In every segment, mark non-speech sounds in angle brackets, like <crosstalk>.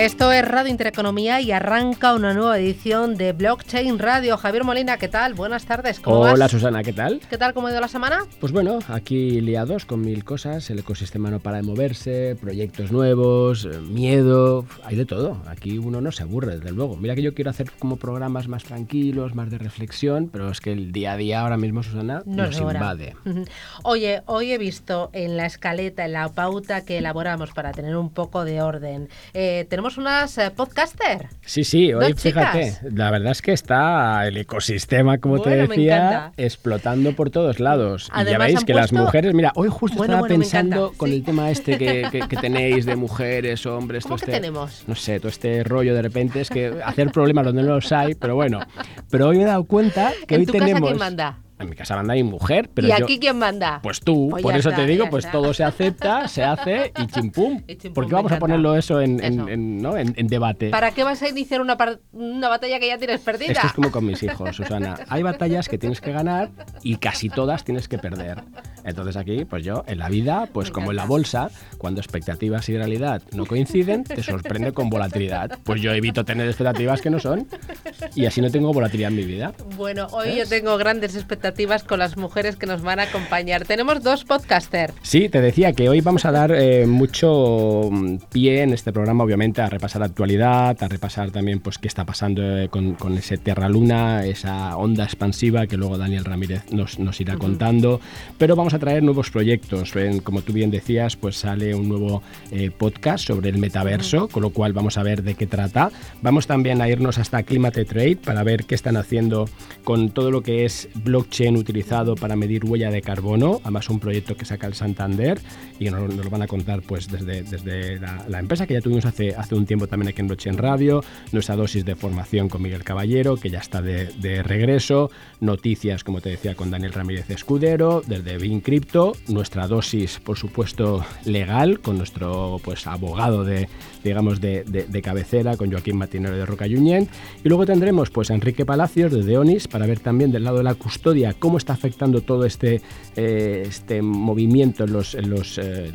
Esto es Radio Intereconomía y arranca una nueva edición de Blockchain Radio. Javier Molina, ¿qué tal? Buenas tardes. ¿cómo Hola Susana, ¿qué tal? ¿Qué tal? ¿Cómo ha ido la semana? Pues bueno, aquí liados con mil cosas. El ecosistema no para de moverse, proyectos nuevos, eh, miedo, hay de todo. Aquí uno no se aburre, desde luego. Mira que yo quiero hacer como programas más tranquilos, más de reflexión, pero es que el día a día ahora mismo, Susana, nos invade. Oye, hoy he visto en la escaleta, en la pauta que elaboramos para tener un poco de orden, eh, tenemos unas eh, podcaster. Sí, sí, hoy fíjate, la verdad es que está el ecosistema, como te decía, explotando por todos lados. y ya veis que las mujeres, mira, hoy justo estaba pensando con el tema este que, <laughs> tenéis de mujeres, hombres, todo este, tenemos? no sé, todo este rollo de repente es que hacer problemas donde no los hay, pero bueno, pero hoy me he dado cuenta que hoy tenemos... quién manda? En mi casa manda mi mujer, pero ¿Y aquí quién manda? Pues tú, pues por eso te digo, pues todo se acepta, se hace <laughs> y chimpum. ¿Por qué vamos a ponerlo eso, en, en, debate? ¿Para qué vas a iniciar una, una batalla que ya tienes perdida? Esto es como con mis <laughs> hijos, Susana. Hay batallas que tienes que ganar y casi todas tienes que perder. Entonces aquí, pues yo, en la vida, pues como en la bolsa, cuando expectativas y realidad no coinciden, te sorprende con volatilidad. Pues yo evito tener expectativas que no son y así no tengo volatilidad en mi vida. Bueno, hoy yo tengo grandes expectativas con las mujeres que nos van a acompañar. Tenemos dos podcasters. Sí, te decía que hoy vamos a dar eh, mucho mm, pie en este programa, obviamente, a repasar la actualidad, a repasar también pues qué está pasando eh, con, ese Terra Luna, esa onda expansiva que luego Daniel Ramírez nos, irá contando. Pero vamos a traer nuevos proyectos. como tú bien decías, pues sale un nuevo eh, podcast sobre el metaverso, con lo cual vamos a ver de qué trata. Vamos también a irnos hasta Climate Trade para ver qué están haciendo con todo lo que es blockchain utilizado para medir huella de carbono, además un proyecto que saca el Santander y nos, lo van a contar pues desde, desde la, empresa que ya tuvimos hace, hace un tiempo también aquí en Blockchain Radio, nuestra dosis de formación con Miguel Caballero, que ya está de, regreso, noticias, como te decía, con Daniel Ramírez Escudero, desde Bin Crypto, nuestra dosis, por supuesto, legal, con nuestro pues abogado de, digamos, de, cabecera, con Joaquín Matinero de Roca y luego tendremos pues a Enrique Palacios de Deonis para ver también del lado de la custodia cómo está afectando todo este, eh, este movimiento en los, en los eh,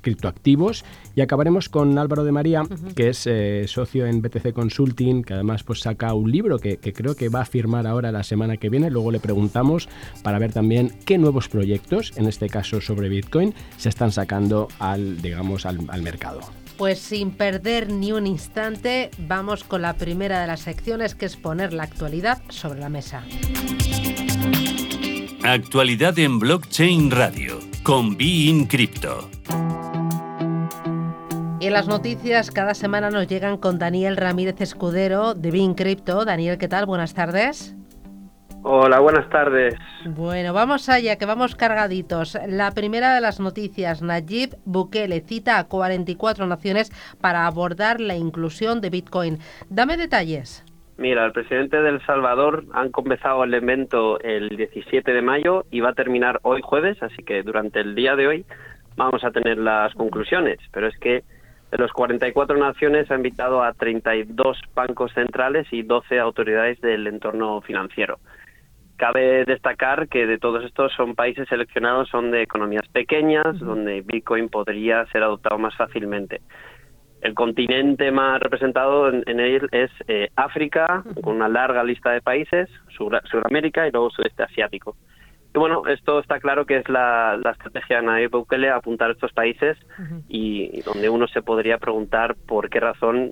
criptoactivos. Y acabaremos con Álvaro de María, que es eh, socio en BTC Consulting, que además pues, saca un libro que, creo que va a firmar ahora la semana que viene. Luego le preguntamos para ver también qué nuevos proyectos, en este caso sobre Bitcoin, se están sacando al, digamos, al, al mercado. Pues sin perder ni un instante, vamos con la primera de las secciones, que es poner la actualidad sobre la mesa. Actualidad en Blockchain Radio con Bein Crypto. Y en las noticias cada semana nos llegan con Daniel Ramírez Escudero de Bein Crypto. Daniel, ¿qué tal? Buenas tardes. Hola, buenas tardes. Bueno, vamos allá, que vamos cargaditos. La primera de las noticias, Nayib Bukele cita a 44 naciones para abordar la inclusión de Bitcoin. Dame detalles. Mira, el presidente de El Salvador han comenzado el evento el 17 de mayo y va a terminar hoy jueves, así que durante el día de hoy vamos a tener las conclusiones. Pero es que de los 44 naciones ha invitado a 32 bancos centrales y 12 autoridades del entorno financiero. Cabe destacar que de todos estos son países seleccionados, son de economías pequeñas, donde Bitcoin podría ser adoptado más fácilmente. El continente más representado en, él es eh, África, con una larga lista de países, Sudamérica y luego sudeste asiático. Y bueno, esto está claro que es la, estrategia de Nayib Bukele apuntar a estos países y, donde uno se podría preguntar por qué razón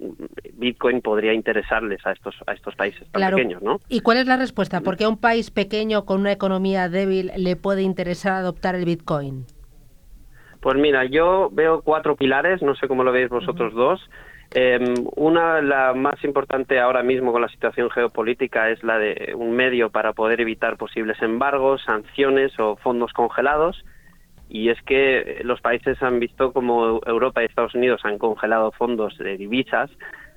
Bitcoin podría interesarles a estos a estos países tan pequeños, ¿no? ¿Y cuál es la respuesta? ¿Por qué a un país pequeño con una economía débil le puede interesar adoptar el Bitcoin? Pues mira, yo veo cuatro pilares, no sé cómo lo veis vosotros dos. Eh, una, la más importante ahora mismo con la situación geopolítica, es la de un medio para poder evitar posibles embargos, sanciones o fondos congelados. Y es que los países han visto como Europa y Estados Unidos han congelado fondos de divisas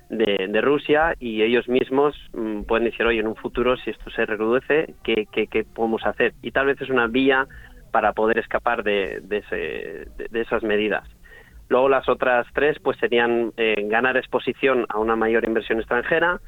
de, Rusia y ellos mismos mm, pueden decir, oye, en un futuro, si esto se reduce, ¿qué, ¿qué, podemos hacer? Y tal vez es una vía para poder escapar de, de, esas medidas. Luego las otras tres pues serían eh, ganar exposición a una mayor inversión extranjera,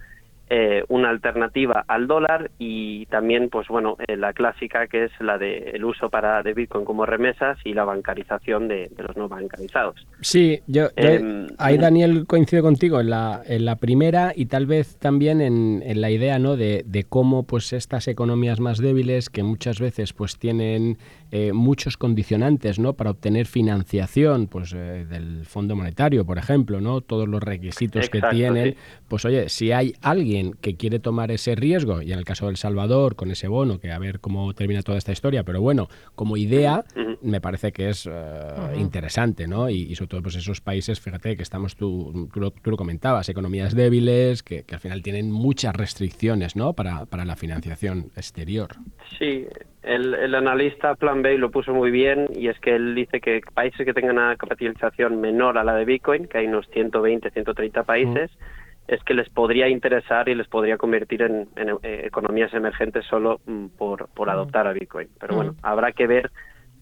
eh, una alternativa al dólar y también, pues bueno, eh, la clásica que es la del el uso para de Bitcoin como remesas y la bancarización de, los no bancarizados. Sí, yo, em, ahí Daniel coincido contigo en la, en la primera y tal vez también en, en la idea, ¿no? De, de, cómo pues estas economías más débiles que muchas veces pues tienen eh, muchos condicionantes, ¿no? Para obtener financiación, pues del Fondo Monetario, por ejemplo, ¿no? Todos los requisitos que tienen, pues oye, si hay alguien que quiere tomar ese riesgo, y en el caso de El Salvador, con ese bono, que a ver cómo termina toda esta historia, pero bueno, como idea, me parece que es eh, interesante, ¿no? Y, sobre todo, pues esos países, fíjate que estamos, tú, tú, lo, comentabas, economías débiles, que, al final tienen muchas restricciones, ¿no? Para, para la financiación exterior. Sí, el, el, analista Plan B lo puso muy bien y es que él dice que países que tengan una capitalización menor a la de Bitcoin, que hay unos 120, 130 países, es que les podría interesar y les podría convertir en, eh, economías emergentes solo mm, por, por adoptar a Bitcoin. Pero bueno, habrá que ver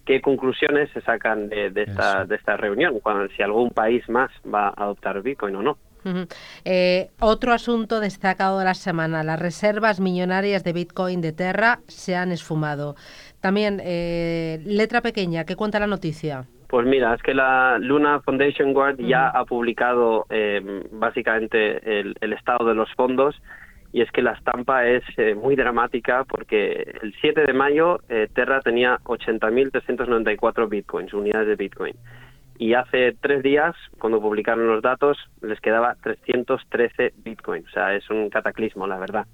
qué conclusiones se sacan de, esta, de esta reunión, cuando, si algún país más va a adoptar Bitcoin o no. Eh, otro asunto destacado de la semana, las reservas millonarias de Bitcoin de Terra se han esfumado. También, eh, letra pequeña, ¿qué cuenta la noticia? Pues mira, es que la Luna Foundation Guard ya ha publicado eh, básicamente el, estado de los fondos y es que la estampa es eh, muy dramática porque el 7 de mayo eh, Terra tenía 80.394 bitcoins, unidades de bitcoin. Y hace tres días, cuando publicaron los datos, les quedaba 313 bitcoins. O sea, es un cataclismo, la verdad.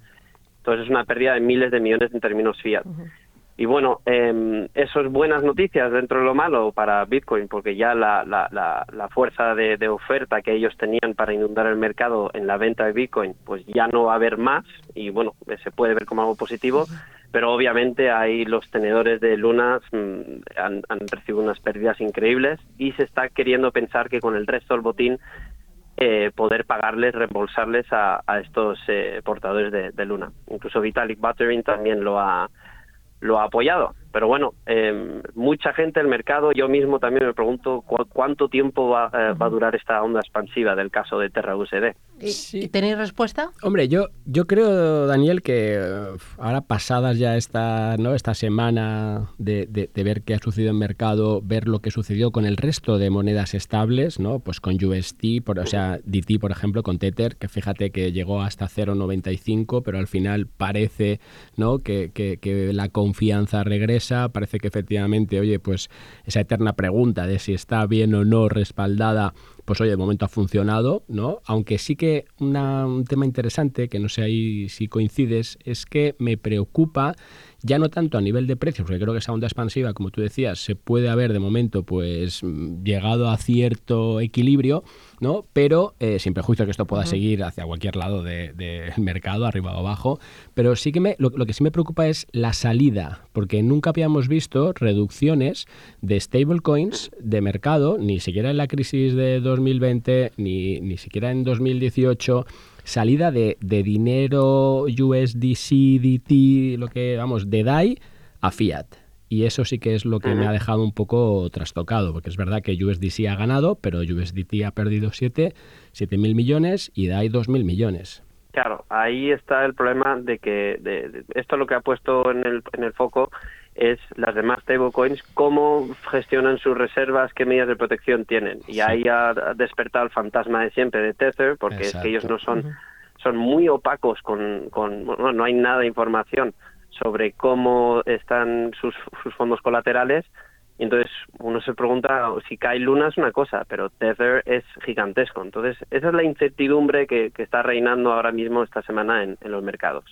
Entonces es una pérdida de miles de millones en términos fiat. Y bueno, eh, eso es buenas noticias dentro de lo malo para Bitcoin, porque ya la, la, la, fuerza de, oferta que ellos tenían para inundar el mercado en la venta de Bitcoin, pues ya no va a haber más y bueno, se puede ver como algo positivo, pero obviamente ahí los tenedores de lunas mm, han, recibido unas pérdidas increíbles y se está queriendo pensar que con el resto del botín eh, poder pagarles, reembolsarles a, a estos eh, portadores de, de, Luna. Incluso Vitalik Buterin también lo ha lo ha apoyado. Pero bueno, eh, mucha gente, el mercado, yo mismo también me pregunto cuánto tiempo va, eh, va, a durar esta onda expansiva del caso de Terra USD. ¿Y, ¿Tenéis respuesta? Hombre, yo, yo creo, Daniel, que ahora pasadas ya esta, ¿no? esta semana de, de, ver qué ha sucedido en mercado, ver lo que sucedió con el resto de monedas estables, ¿no? pues con UST, por, o sea, DT, por ejemplo, con Tether, que fíjate que llegó hasta 0,95, pero al final parece ¿no? que, que, que la confianza regresa parece que efectivamente, oye, pues esa eterna pregunta de si está bien o no respaldada, pues oye, de momento ha funcionado, ¿no? Aunque sí que un tema interesante, que no sé ahí si coincides, es que me preocupa ya no tanto a nivel de precios, porque creo que esa onda expansiva, como tú decías, se puede haber de momento pues llegado a cierto equilibrio, ¿no? Pero eh, sin prejuicio que esto pueda seguir hacia cualquier lado del <laughs> mercado, arriba o abajo. Pero sí que me, lo, que sí me preocupa es la salida, porque nunca habíamos visto reducciones de stablecoins de mercado, ni siquiera en la crisis de 2020, ni, ni siquiera en 2018 salida de, de dinero USDC, DT, lo que, vamos, de DAI a Fiat. Y eso sí que es lo que me ha dejado un poco trastocado, porque es verdad que USDC ha ganado, pero USDT ha perdido 7 mil millones y DAI 2 mil millones. Claro, ahí está el problema de que de, esto lo que ha puesto en el, en el foco es las demás stablecoins, cómo gestionan sus reservas, qué medidas de protección tienen. Y ahí ha despertado el fantasma de siempre de Tether, porque es que ellos no son, son muy opacos con, con bueno, no hay nada de información sobre cómo están sus, sus fondos colaterales entonces uno se pregunta si cae Luna es una cosa, pero Tether es gigantesco. Entonces esa es la incertidumbre que, está reinando ahora mismo esta semana en, los mercados.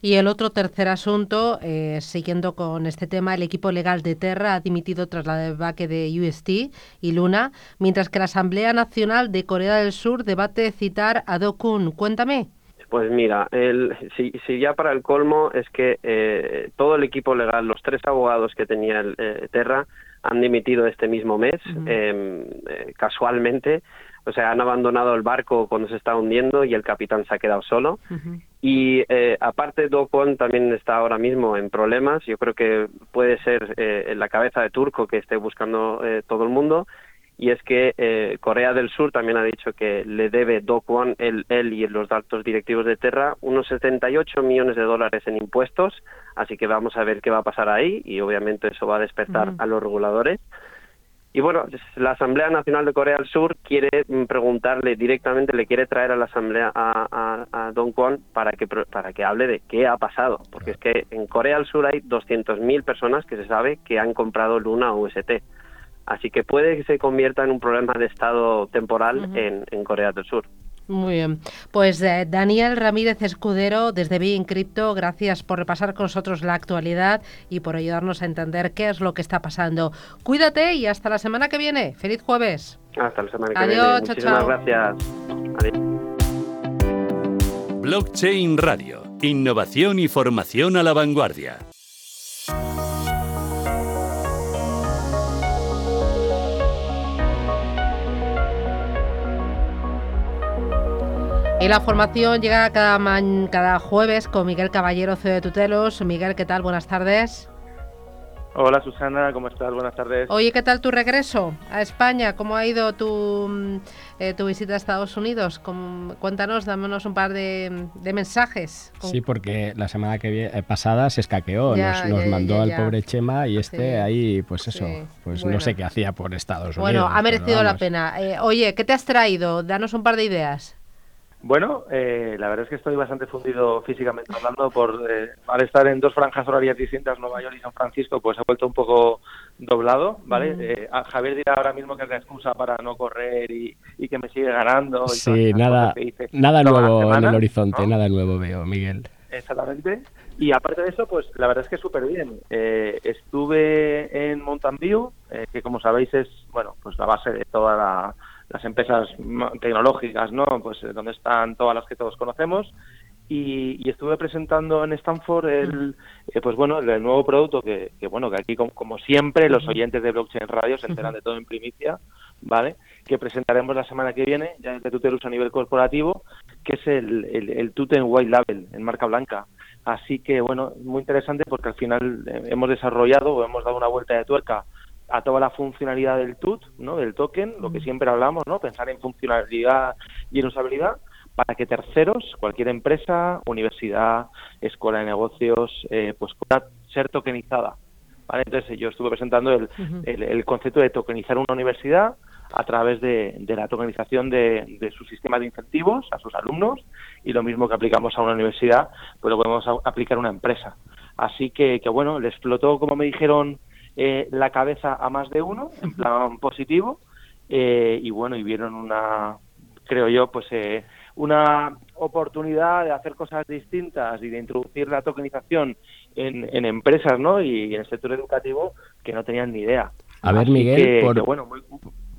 Y el otro tercer asunto, eh, siguiendo con este tema, el equipo legal de Terra ha dimitido tras la debaque de UST y Luna, mientras que la Asamblea Nacional de Corea del Sur debate citar a Do Kun. Cuéntame. Pues mira, el, si, si, ya para el colmo es que eh, todo el equipo legal, los tres abogados que tenía el, eh, Terra, han dimitido este mismo mes, em, eh, casualmente, o sea, han abandonado el barco cuando se está hundiendo y el capitán se ha quedado solo. Y eh, aparte, Do Kwon también está ahora mismo en problemas. Yo creo que puede ser eh, la cabeza de turco que esté buscando eh, todo el mundo. Y es que eh, Corea del Sur también ha dicho que le debe Do Kwon, él, él y los altos directivos de Terra, unos 78 millones de dólares en impuestos. Así que vamos a ver qué va a pasar ahí y obviamente eso va a despertar a los reguladores. Y bueno, la Asamblea Nacional de Corea del Sur quiere mm, preguntarle directamente, le quiere traer a la Asamblea a, a, Don Kwon para que, para que hable de qué ha pasado. Porque es que en Corea del Sur hay 200.000 personas que se sabe que han comprado Luna o UST. Así que puede que se convierta en un problema de estado temporal en, en Corea del Sur. Muy bien. Pues eh, Daniel Ramírez Escudero, desde Bien Crypto, gracias por repasar con nosotros la actualidad y por ayudarnos a entender qué es lo que está pasando. Cuídate y hasta la semana que viene. Feliz jueves. Hasta la semana que Adiós, viene. chao, Muchísimas chao. gracias. Adiós. Blockchain Radio. Innovación y formación a la vanguardia. Y la formación llega cada, man- cada jueves con Miguel Caballero, CEO de Tutelos. Miguel, ¿qué tal? Buenas tardes. Hola Susana, ¿cómo estás? Buenas tardes. Oye, ¿qué tal tu regreso a España? ¿Cómo ha ido tu, mm, eh, tu visita a Estados Unidos? Cuéntanos, dámonos un par de, de mensajes. Sí, porque la semana que eh, pasada se escaqueó, Ya, nos, ya, nos ya, mandó ya, al ya. pobre Chema y este Sí, ahí, pues eso, sí, pues bueno. no sé qué hacía por Estados Unidos. Bueno, ha merecido la pena. Eh, oye, ¿qué te has traído? Danos un par de ideas. Bueno, eh, la verdad es que estoy bastante fundido físicamente hablando por eh, al estar en dos franjas horarias distintas, Nueva York y San Francisco, pues he vuelto un poco doblado, ¿vale? Ujú. Eh, a Javier dirá ahora mismo que es la excusa para no correr y, y que me sigue ganando. y Sí, nada, nada nuevo en el horizonte, ¿no? nada nuevo veo, Miguel. Exactamente. Y aparte de eso, pues la verdad es que súper bien. Eh, estuve en Mountain View, eh, que como sabéis es, bueno, pues la base de todas la- las empresas tecnológicas, ¿no? Pues eh, donde están todas las que todos conocemos. Y, y estuve presentando en Stanford el, eh, pues bueno, el, el nuevo producto que, que, bueno, que aquí como, como siempre los oyentes de Blockchain Radio se enteran de todo en primicia, ¿vale? Que presentaremos la semana que viene, ya desde Tutelus a nivel corporativo, que es el, el, el Tuten White Label en marca blanca. Así que, bueno, muy interesante porque al final eh, hemos desarrollado o hemos dado una vuelta de tuerca a toda la funcionalidad del TUT, ¿no? del token, lo que siempre hablamos, ¿no? pensar en funcionalidad y en usabilidad, para que terceros, cualquier empresa, universidad, escuela de negocios, eh, pues pueda ser tokenizada. ¿vale? Entonces yo estuve presentando el, el, el concepto de tokenizar una universidad a través de, de la tokenización de, de su sistema de incentivos a sus alumnos y lo mismo que aplicamos a una universidad, pues lo podemos a- aplicar a una empresa. Así que, que bueno, le explotó, como me dijeron, eh, la cabeza a más de uno, en plan <laughs> positivo, eh, y bueno, y vieron una, creo yo, pues eh, una oportunidad de hacer cosas distintas y de introducir la tokenización en, en empresas, ¿no? Y en el sector educativo que no tenían ni idea. A ver, Así Miguel, que- por- que, bueno, muy-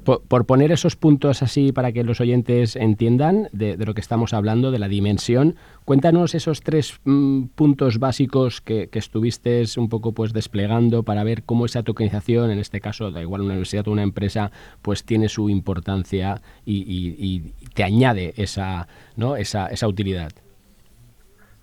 Por, poner esos puntos así para que los oyentes entiendan de, de lo que estamos hablando, de la dimensión, cuéntanos esos tres mm, puntos básicos que, que estuviste un poco pues desplegando para ver cómo esa tokenización, en este caso, da igual una universidad o una empresa, pues tiene su importancia y, y- y te añade esa, ¿no? esa, esa utilidad.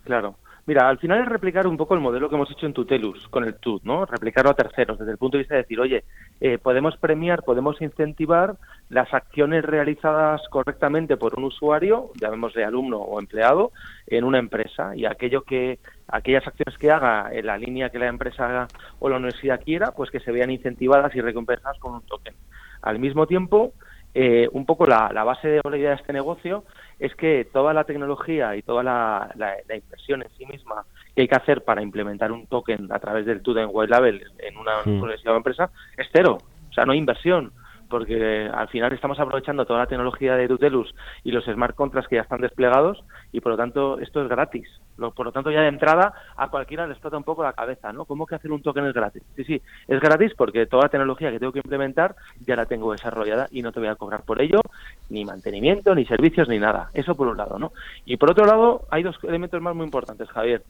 Claro. Mira, al final es replicar un poco el modelo que hemos hecho en Tutelus con el TUT, ¿no? Replicarlo a terceros, desde el punto de vista de decir, oye, eh, podemos premiar, podemos incentivar las acciones realizadas correctamente por un usuario, llamémosle alumno o empleado, en una empresa y aquello que aquellas acciones que haga en la línea que la empresa o la universidad quiera, pues que se vean incentivadas y recompensadas con un token. Al mismo tiempo, eh, un poco la, la base de la idea de este negocio es que toda la tecnología y toda la, la- la inversión en sí misma que hay que hacer para implementar un token a través del Token White Label en una universidad o empresa es cero. O sea, no hay inversión porque al final estamos aprovechando toda la tecnología de Tutelus y los smart contracts que ya están desplegados y por lo tanto esto es gratis. Lo- por lo tanto ya de entrada a cualquiera le explota un poco la cabeza, ¿no? ¿Cómo que hacer un token es gratis? Sí, sí, es gratis porque toda la tecnología que tengo que implementar ya la tengo desarrollada y no te voy a cobrar por ello ni mantenimiento, ni servicios, ni nada. Eso por un lado, ¿no? Y por otro lado hay dos elementos más muy importantes, Javier.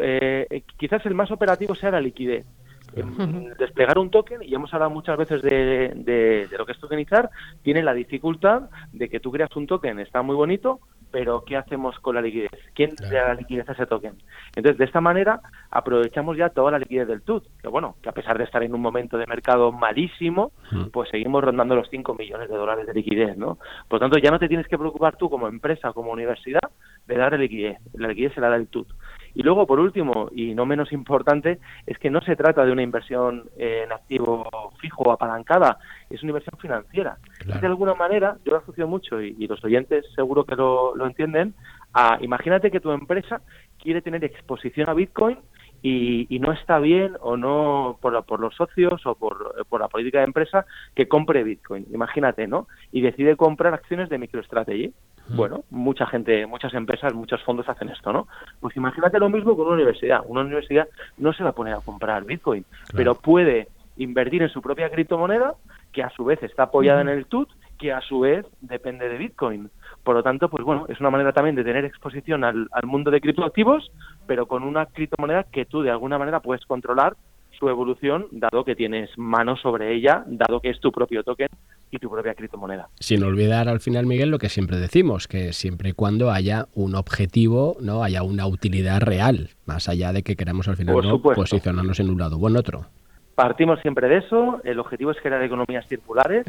Eh, quizás el más operativo sea la liquidez. <laughs> desplegar un token, y hemos hablado muchas veces de, de, lo que es tokenizar, tiene la dificultad de que tú creas un token, está muy bonito, pero ¿qué hacemos con la liquidez? ¿Quién le da la liquidez a ese token? Entonces, de esta manera, aprovechamos ya toda la liquidez del TUT, que bueno, que a pesar de estar en un momento de mercado malísimo, pues seguimos rondando los 5 millones de dólares de liquidez, ¿no? Por tanto, ya no te tienes que preocupar tú como empresa, como universidad, de dar liquidez. La liquidez se la da el TUT. Y luego, por último, y no menos importante, es que no se trata de una inversión en activo fijo o apalancada, es una inversión financiera. De alguna manera, yo lo asocio mucho, y, los oyentes seguro que lo, entienden, a, imagínate que tu empresa quiere tener exposición a Bitcoin y, no está bien o no por, por los socios o por, por, la política de empresa que compre Bitcoin. Imagínate, ¿no? Y decide comprar acciones de MicroStrategy. Bueno, mucha gente, muchas empresas, muchos fondos hacen esto, ¿no? Pues imagínate lo mismo con una universidad. Una universidad no se va a poner a comprar Bitcoin, pero puede invertir en su propia criptomoneda, que a su vez está apoyada en el TUT, que a su vez depende de Bitcoin. Por lo tanto, pues bueno, es una manera también de tener exposición al, al mundo de criptoactivos, pero con una criptomoneda que tú de alguna manera puedes controlar su evolución, dado que tienes mano sobre ella, dado que es tu propio token y tu propia criptomoneda. Sin olvidar al final, Miguel, lo que siempre decimos, que siempre y cuando haya un objetivo, no haya una utilidad real, más allá de que queramos al final ¿no? posicionarnos en un lado o en otro. Partimos siempre de eso. El objetivo es crear economías circulares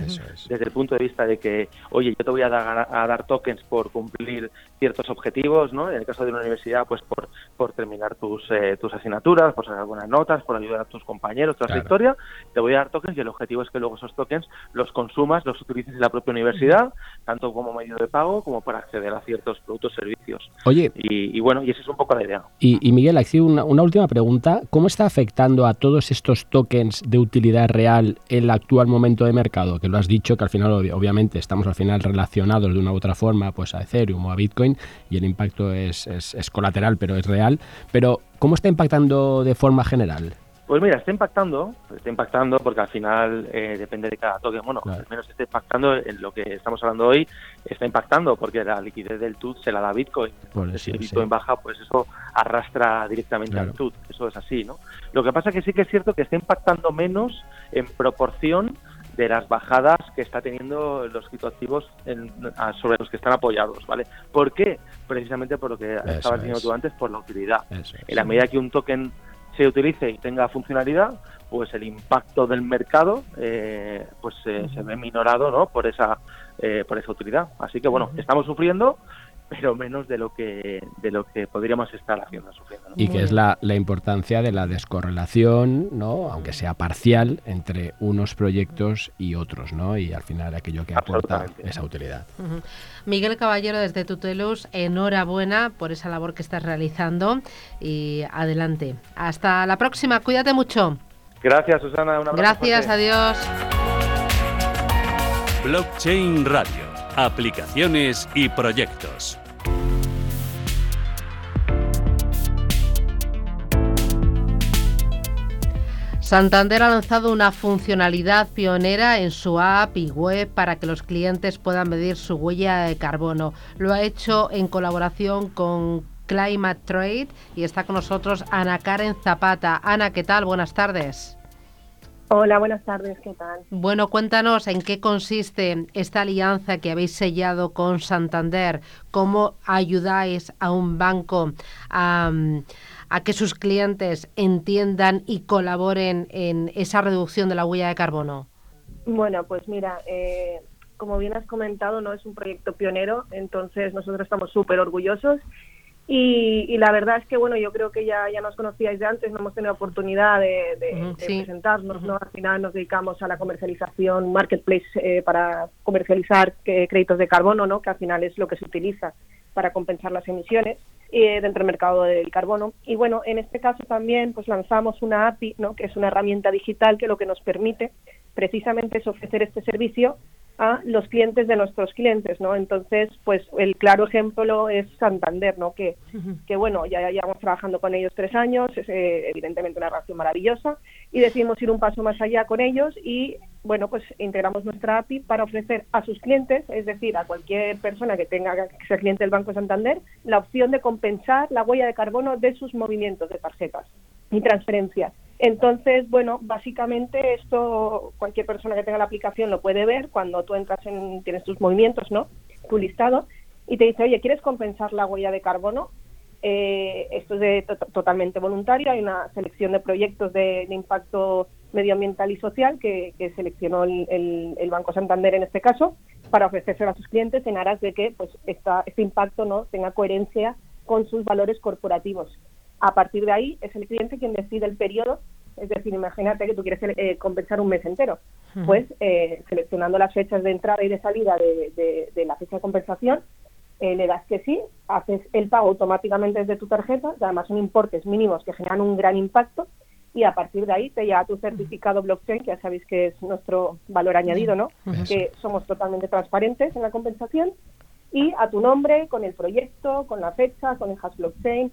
desde el punto de vista de que, oye, yo te voy a dar, a dar tokens por cumplir ciertos objetivos, ¿no? En el caso de una universidad, pues por, por terminar tus, eh, tus asignaturas, por sacar algunas notas, por ayudar a tus compañeros, toda historia. Te voy a dar tokens y el objetivo es que luego esos tokens los consumas, los utilices en la propia universidad, tanto como medio de pago como para acceder a ciertos productos servicios. Oye. Y, bueno, y esa es un poco la idea. Y, Miguel, aquí una, una última pregunta. ¿Cómo está afectando a todos estos tokens de utilidad real en el actual momento de mercado? Que lo has dicho, que al final obviamente estamos al final relacionados de una u otra forma pues a Ethereum o a Bitcoin y el impacto es, es colateral pero es real. Pero ¿cómo está impactando de forma general? Pues mira, está impactando, está impactando porque al final eh, depende de cada toque. Bueno, al menos está impactando en lo que estamos hablando hoy, está impactando porque la liquidez del TUT se la da Bitcoin. si Bitcoin baja, pues eso arrastra directamente al TUT. Eso es así, ¿no? Lo que pasa es que sí que es cierto que está impactando menos en proporción de las bajadas que está teniendo los criptoactivos en, sobre los que están apoyados, ¿vale? ¿Por qué? Precisamente por lo que estabas diciendo tú antes, por la utilidad. En la medida que un token se utilice y tenga funcionalidad, pues el impacto del mercado eh, pues se ve minorado ¿no? por esa eh, por esa utilidad. Así que bueno, estamos sufriendo, pero menos de lo que de lo que podríamos estar haciendo sufriendo. Y que es la, la, importancia de la descorrelación, ¿no? aunque sea parcial, entre unos proyectos y otros, ¿no? y al final aquello que aporta esa utilidad. Miguel Caballero desde Tutelus, enhorabuena por esa labor que estás realizando y adelante. Hasta la próxima, cuídate mucho. Gracias, Susana. Un Gracias, adiós. Blockchain Radio aplicaciones y proyectos. Santander ha lanzado una funcionalidad pionera en su app y web para que los clientes puedan medir su huella de carbono. Lo ha hecho en colaboración con Climate Trade y está con nosotros Ana Karen Zapata. Ana, ¿qué tal? Buenas tardes. Hola, buenas tardes, ¿qué tal? Bueno, cuéntanos en qué consiste esta alianza que habéis sellado con Santander, cómo ayudáis a un banco a, que sus clientes entiendan y colaboren en esa reducción de la huella de carbono. Bueno, pues mira, eh, como bien has comentado, no es un proyecto pionero, entonces nosotros estamos súper orgullosos y, la verdad es que, bueno, yo creo que ya, ya nos conocíais de antes, no hemos tenido oportunidad de, presentarnos, ¿no? Al final nos dedicamos a la comercialización, marketplace eh, para comercializar eh, créditos de carbono, ¿no? Que al final es lo que se utiliza para compensar las emisiones eh, dentro del mercado del carbono. Y bueno, en este caso también pues lanzamos una API, ¿no? Que es una herramienta digital que lo que nos permite precisamente es ofrecer este servicio a los clientes de nuestros clientes, ¿no? Entonces, pues el claro ejemplo es Santander, ¿no? Que, que bueno, ya llevamos trabajando con ellos tres años, es eh, evidentemente una relación maravillosa y decidimos ir un paso más allá con ellos y, bueno, pues integramos nuestra API para ofrecer a sus clientes, es decir, a cualquier persona que tenga que ser cliente del Banco Santander, la opción de compensar la huella de carbono de sus movimientos de tarjetas y transferencias. Entonces, bueno, básicamente esto cualquier persona que tenga la aplicación lo puede ver cuando tú entras en, tienes tus movimientos, ¿no? Tu listado y te dice, oye, ¿quieres compensar la huella de carbono? Eh, esto es totalmente voluntario, hay una selección de proyectos de, impacto medioambiental y social que, seleccionó el, Banco Santander en este caso para ofrecerse a sus clientes en aras de que pues esta, este impacto no tenga coherencia con sus valores corporativos. A partir de ahí es el cliente quien decide el periodo, es decir, imagínate que tú quieres eh, compensar un mes entero, pues eh, seleccionando las fechas de entrada y de salida de, la fecha de compensación, eh, le das que sí, haces el pago automáticamente desde tu tarjeta, además son importes mínimos que generan un gran impacto y a partir de ahí te llega tu certificado blockchain, que ya sabéis que es nuestro valor añadido, ¿no? Que somos totalmente transparentes en la compensación y a tu nombre, con el proyecto, con la fecha, con el hash blockchain,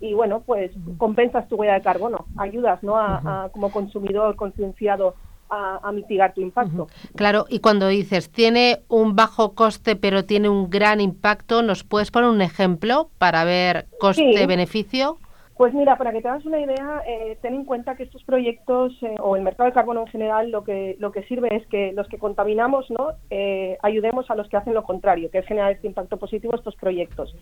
y bueno, pues compensas tu huella de carbono, ayudas ¿no? a, como consumidor concienciado a, mitigar tu impacto. Claro, y cuando dices tiene un bajo coste pero tiene un gran impacto, ¿nos puedes poner un ejemplo para ver coste-beneficio? Pues mira, para que te hagas una idea, eh, ten en cuenta que estos proyectos eh, o el mercado de carbono en general lo que lo que sirve es que los que contaminamos, no, eh, ayudemos a los que hacen lo contrario, que es generar este impacto positivo estos proyectos.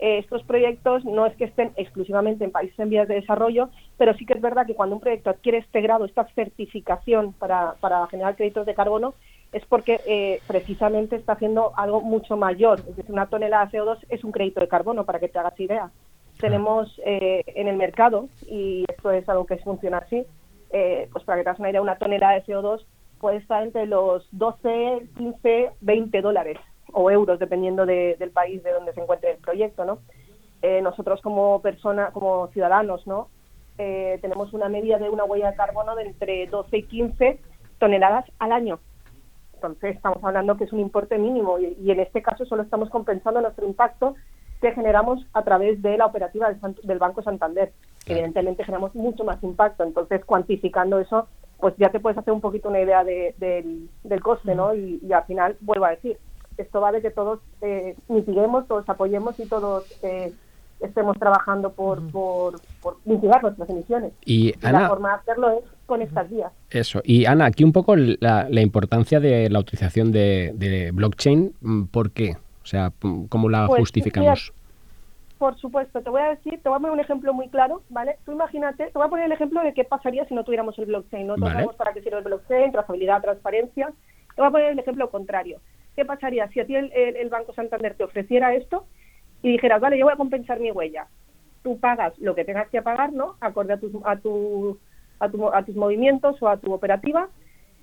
Estos proyectos no es que estén exclusivamente en países en vías de desarrollo, pero sí que es verdad que cuando un proyecto adquiere este grado, esta certificación para, para generar créditos de carbono, es porque precisamente está haciendo algo mucho mayor. Es decir, una tonelada de CO2 es un crédito de carbono, para que te hagas idea. Tenemos eh, en el mercado, y esto es algo que funciona así, eh, pues para que te hagas una idea, una tonelada de CO2 puede estar entre los 12, 15, 20 dólares o euros, dependiendo del país de donde se encuentre el proyecto, ¿no? Eh, nosotros como persona, como ciudadanos, ¿no? tenemos una media de una huella de carbono de entre 12 y 15 toneladas al año. Entonces estamos hablando que es un importe mínimo y, y en este caso solo estamos compensando nuestro impacto que generamos a través de la operativa del, Banco Santander. Evidentemente generamos mucho más impacto, entonces cuantificando eso, pues ya te puedes hacer un poquito una idea del coste, ¿no? Y, al final, vuelvo a decir, esto va de que todos eh, mitiguemos, todos apoyemos y todos eh, estemos trabajando por, por, mitigar nuestras emisiones. Y, la forma de hacerlo es con estas vías. Eso. Y Ana, aquí un poco la, importancia de la utilización de, de blockchain, ¿por qué? O sea, ¿cómo la pues, justificamos? por supuesto, te voy a decir, te voy a poner un ejemplo muy claro, ¿vale? Tú imagínate, te voy a poner el ejemplo de qué pasaría si no tuviéramos el blockchain, ¿no? Todos sabemos para qué sirve el blockchain, trazabilidad, transparencia. Te voy a poner el ejemplo contrario. ¿Qué pasaría si a ti el, Banco Santander te ofreciera esto y dijeras, vale, yo voy a compensar mi huella? Tú pagas lo que tengas que pagar, ¿no? Acorde a, tus a, tu, a, tu, a tus movimientos o a tu operativa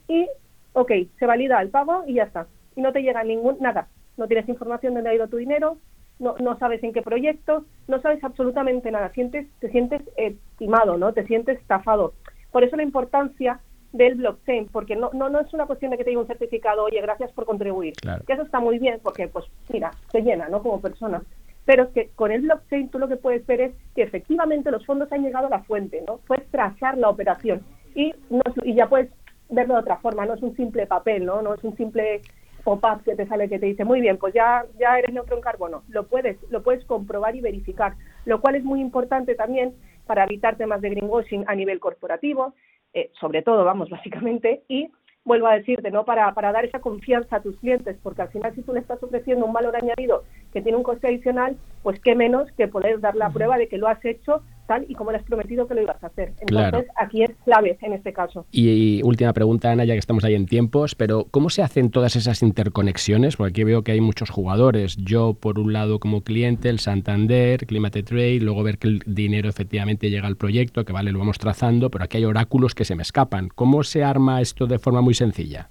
y, ok, se valida el pago y ya está. Y no te llega ningún, nada, no tienes información de dónde ha ido tu dinero, no, no sabes en qué proyecto, no sabes absolutamente nada, sientes, te sientes estimado, ¿no? Te sientes estafado. Por eso la importancia del blockchain, porque no, no, no es una cuestión de que te diga un certificado, oye, gracias por contribuir. Que eso está muy bien, porque, pues, mira, se llena, ¿no? Como persona. Pero es que con el blockchain tú lo que puedes ver es que efectivamente los fondos han llegado a la fuente, ¿no? Puedes trazar la operación y, no, y ya puedes verlo de otra forma, no es un simple papel, ¿no? No es un simple pop-up que te sale que te dice, muy bien, pues ya, ya eres neutro en carbono. Lo puedes, lo puedes comprobar y verificar, lo cual es muy importante también para evitar temas de greenwashing a nivel corporativo, eh, sobre todo, vamos, <laughs> básicamente, y vuelvo a decirte, ¿no? Para, para dar esa confianza a tus clientes, porque al final si tú le estás ofreciendo un valor añadido que tiene un coste adicional, pues qué menos que poder dar la prueba de que lo has hecho tal y como le has prometido que lo ibas a hacer. Entonces, aquí es clave en este caso. Y, última pregunta, Ana, ya que estamos ahí en tiempos, pero ¿cómo se hacen todas esas interconexiones? Porque aquí veo que hay muchos jugadores. Yo, por un lado, como cliente, el Santander, Climate Trade, luego ver que el dinero efectivamente llega al proyecto, que vale, lo vamos trazando, pero aquí hay oráculos que se me escapan. ¿Cómo se arma esto de forma muy sencilla?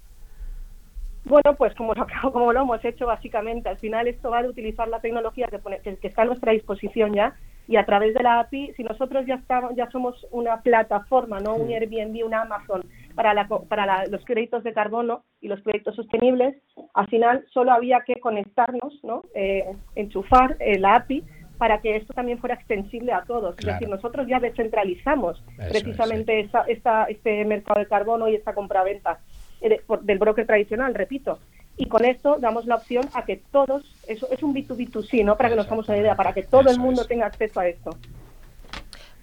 Bueno, pues como lo, <laughs> como lo hemos hecho básicamente, al final esto va de utilizar la tecnología que, que está a nuestra disposición ya y a través de la API, si nosotros ya estamos, ya somos una plataforma, no un Airbnb, una Amazon para, la, para los créditos de carbono y los proyectos sostenibles, al final solo había que conectarnos, ¿no? Eh, enchufar eh, la API para que esto también fuera extensible a todos. Es decir, nosotros ya descentralizamos precisamente esta, este mercado de carbono y esta compraventa del broker tradicional, repito y con esto damos la opción a que todos, eso es un B2B2C, ¿no? Para que nos hagamos una idea, para que todo el mundo tenga acceso a esto.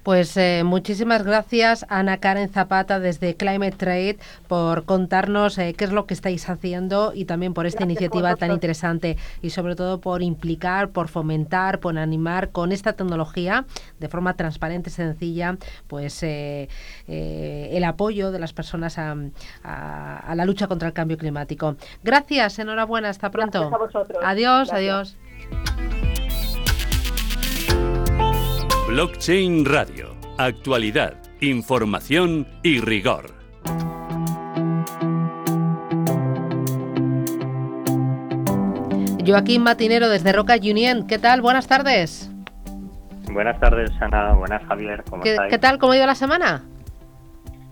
Pues eh, muchísimas gracias Ana Karen Zapata desde Climate Trade por contarnos eh, qué es lo que estáis haciendo y también por esta iniciativa tan interesante y sobre todo por implicar, por fomentar, por animar con esta tecnología de forma transparente, sencilla, pues eh, el apoyo de las personas a, la lucha contra el cambio climático. Gracias, enhorabuena, hasta pronto. Adiós, adiós. Blockchain Radio. Actualidad, información y rigor. Joaquín Matinero desde Roca Union. ¿Qué tal? Buenas tardes. Buenas tardes, Ana. Buenas, Javier. ¿Cómo ¿Qué, ¿Qué tal? ¿Cómo ha ido la semana?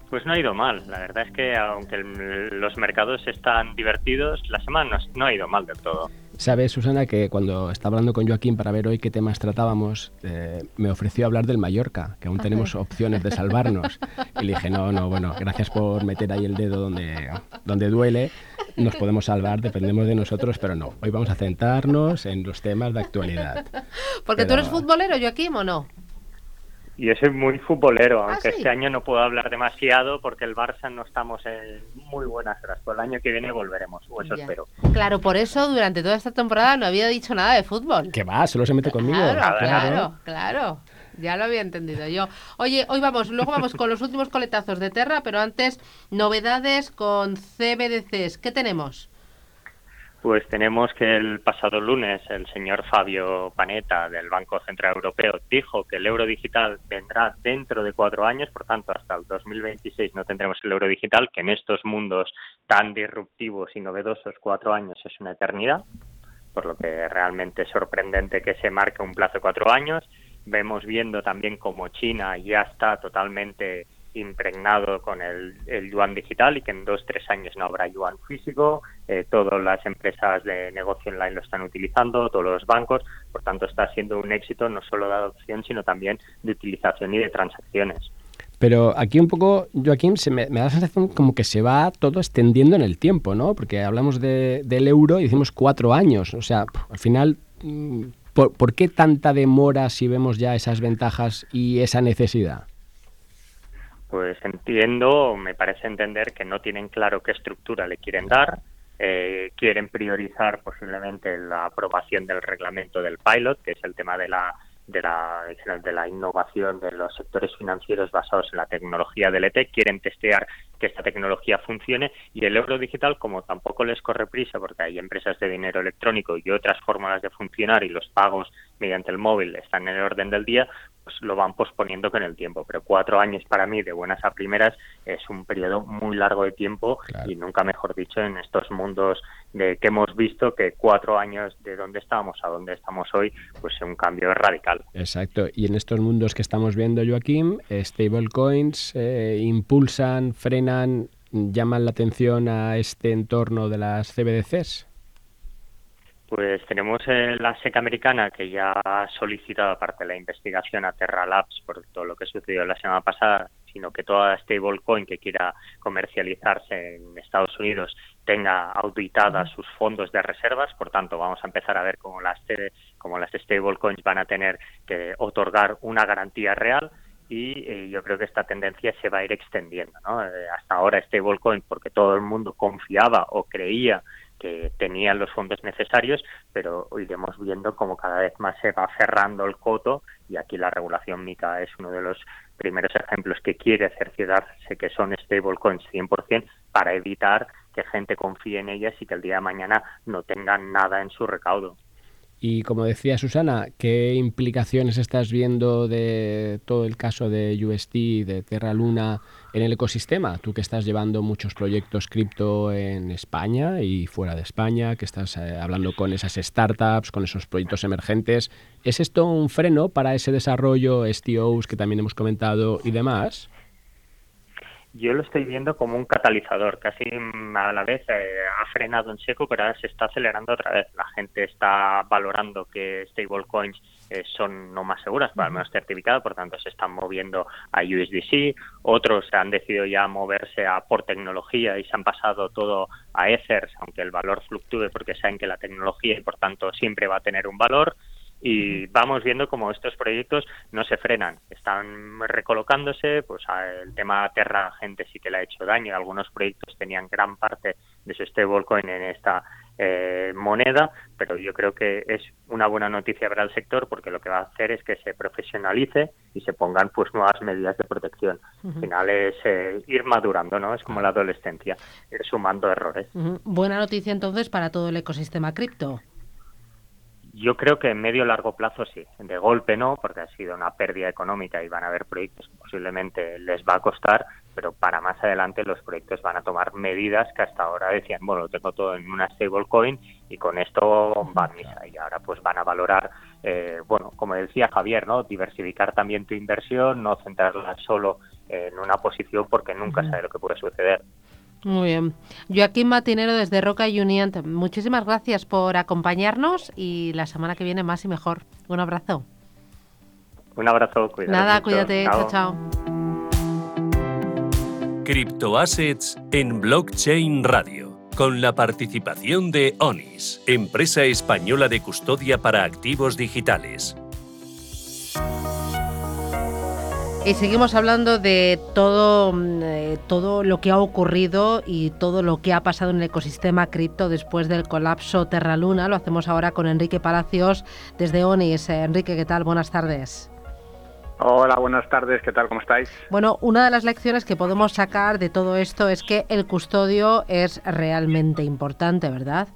Pues no ha ido mal. La verdad es que aunque los mercados están divertidos, la semana no ha ido mal del todo. Sabes, Susana, que cuando estaba hablando con Joaquín para ver hoy qué temas tratábamos, eh, me ofreció hablar del Mallorca, que aún tenemos opciones de salvarnos. Y le dije, no, no, bueno, gracias por meter ahí el dedo donde, donde duele. Nos podemos salvar, dependemos de nosotros, pero no. Hoy vamos a centrarnos en los temas de actualidad. Porque tú eres futbolero, Joaquín, ¿o no? Yo soy muy futbolero, ah, aunque este año no puedo hablar demasiado porque el Barça no estamos en muy buenas horas. Por el año que viene volveremos, o eso espero. Claro, por eso durante toda esta temporada no había dicho nada de fútbol. ¿Qué va? Solo se mete conmigo. Claro, claro, claro. Ya lo había entendido yo. Oye, hoy vamos, luego vamos con los últimos coletazos de Terra, pero antes novedades con CBDCs. ¿Qué tenemos? Pues tenemos que el pasado lunes el señor Fabio Panetta del Banco Central Europeo dijo que el euro digital vendrá dentro de cuatro años, por tanto hasta el 2026 no tendremos el euro digital, que en estos mundos tan disruptivos y novedosos cuatro años es una eternidad, por lo que realmente es sorprendente que se marque un plazo de cuatro años. Vemos viendo también como China ya está totalmente impregnado con el, yuan digital y que en dos, tres años no habrá yuan físico. Eh, todas las empresas de negocio online lo están utilizando, todos los bancos. Por tanto, está siendo un éxito no solo de adopción, sino también de utilización y de transacciones. Pero aquí un poco, Joaquín, se me, da la sensación como que se va todo extendiendo en el tiempo, ¿no? Porque hablamos de, del euro y decimos cuatro años. O sea, al final, mm, ¿por, ¿por qué tanta demora si vemos ya esas ventajas y esa necesidad? Pues entiendo, me parece entender que no tienen claro qué estructura le quieren dar, eh, quieren priorizar posiblemente la aprobación del reglamento del pilot, que es el tema de la de la, de la innovación de los sectores financieros basados en la tecnología del ET, quieren testear que esta tecnología funcione y el euro digital, como tampoco les corre prisa porque hay empresas de dinero electrónico y otras fórmulas de funcionar y los pagos mediante el móvil están en el orden del día, pues lo van posponiendo con el tiempo. Pero cuatro años para mí, de buenas a primeras, es un periodo muy largo de tiempo y nunca mejor dicho en estos mundos de que hemos visto que cuatro años de donde estábamos a donde estamos hoy, pues es un cambio radical. Exacto. Y en estos mundos que estamos viendo, Joaquín, stablecoins eh, impulsan, frenan, llaman la atención a este entorno de las CBDCs. Pues tenemos eh, la SEC americana que ya ha solicitado, aparte de la investigación a Terra Labs por todo lo que sucedió la semana pasada, sino que toda stablecoin que quiera comercializarse en Estados Unidos tenga auditadas sus fondos de reservas. Por tanto, vamos a empezar a ver cómo las, cómo las stablecoins van a tener que otorgar una garantía real y eh, yo creo que esta tendencia se va a ir extendiendo. ¿no? Eh, hasta ahora stablecoin, porque todo el mundo confiaba o creía que tenían los fondos necesarios, pero iremos viendo cómo cada vez más se va cerrando el coto y aquí la regulación MICA es uno de los primeros ejemplos que quiere cerciorarse que son stablecoins 100% para evitar que gente confíe en ellas y que el día de mañana no tengan nada en su recaudo. Y como decía Susana, ¿qué implicaciones estás viendo de todo el caso de UST, de Terra Luna en el ecosistema? Tú que estás llevando muchos proyectos cripto en España y fuera de España, que estás eh, hablando con esas startups, con esos proyectos emergentes, ¿es esto un freno para ese desarrollo, STOs que también hemos comentado y demás? Yo lo estoy viendo como un catalizador, casi a la vez eh, ha frenado en seco, pero ahora se está acelerando otra vez. La gente está valorando que stablecoins eh, son no más seguras, para al menos certificadas, por tanto se están moviendo a USDC, otros han decidido ya moverse a por tecnología y se han pasado todo a Ethers, aunque el valor fluctúe porque saben que la tecnología y por tanto siempre va a tener un valor y vamos viendo como estos proyectos no se frenan, están recolocándose, pues el tema Terra gente sí que le ha hecho daño, algunos proyectos tenían gran parte de su stablecoin en esta eh, moneda, pero yo creo que es una buena noticia para el sector porque lo que va a hacer es que se profesionalice y se pongan pues nuevas medidas de protección. Al final es eh, ir madurando, ¿no? Es como la adolescencia, ir sumando errores. Buena noticia entonces para todo el ecosistema cripto. Yo creo que en medio largo plazo sí, de golpe no, porque ha sido una pérdida económica y van a haber proyectos que posiblemente les va a costar, pero para más adelante los proyectos van a tomar medidas que hasta ahora decían, bueno, lo tengo todo en una stablecoin y con esto va a misa. Y ahora pues van a valorar, eh, bueno, como decía Javier, ¿no? Diversificar también tu inversión, no centrarla solo en una posición porque nunca sabe lo que puede suceder. Muy bien. Joaquín Matinero desde Roca Union, muchísimas gracias por acompañarnos y la semana que viene más y mejor. Un abrazo. Un abrazo, cuídate. Nada, cuídate, chao, chao. Criptoassets en Blockchain Radio, con la participación de ONIS, empresa española de custodia para activos digitales. Y seguimos hablando de todo, mm, eh, todo lo que ha ocurrido y todo lo que ha pasado en el ecosistema cripto después del colapso Terra Luna. Lo hacemos ahora con Enrique Palacios desde ONIS. Eh, Enrique, ¿qué tal? Buenas tardes. Hola, buenas tardes, ¿qué tal? ¿Cómo estáis? Bueno, una de las lecciones que podemos sacar de todo esto es que el custodio es realmente importante, ¿verdad?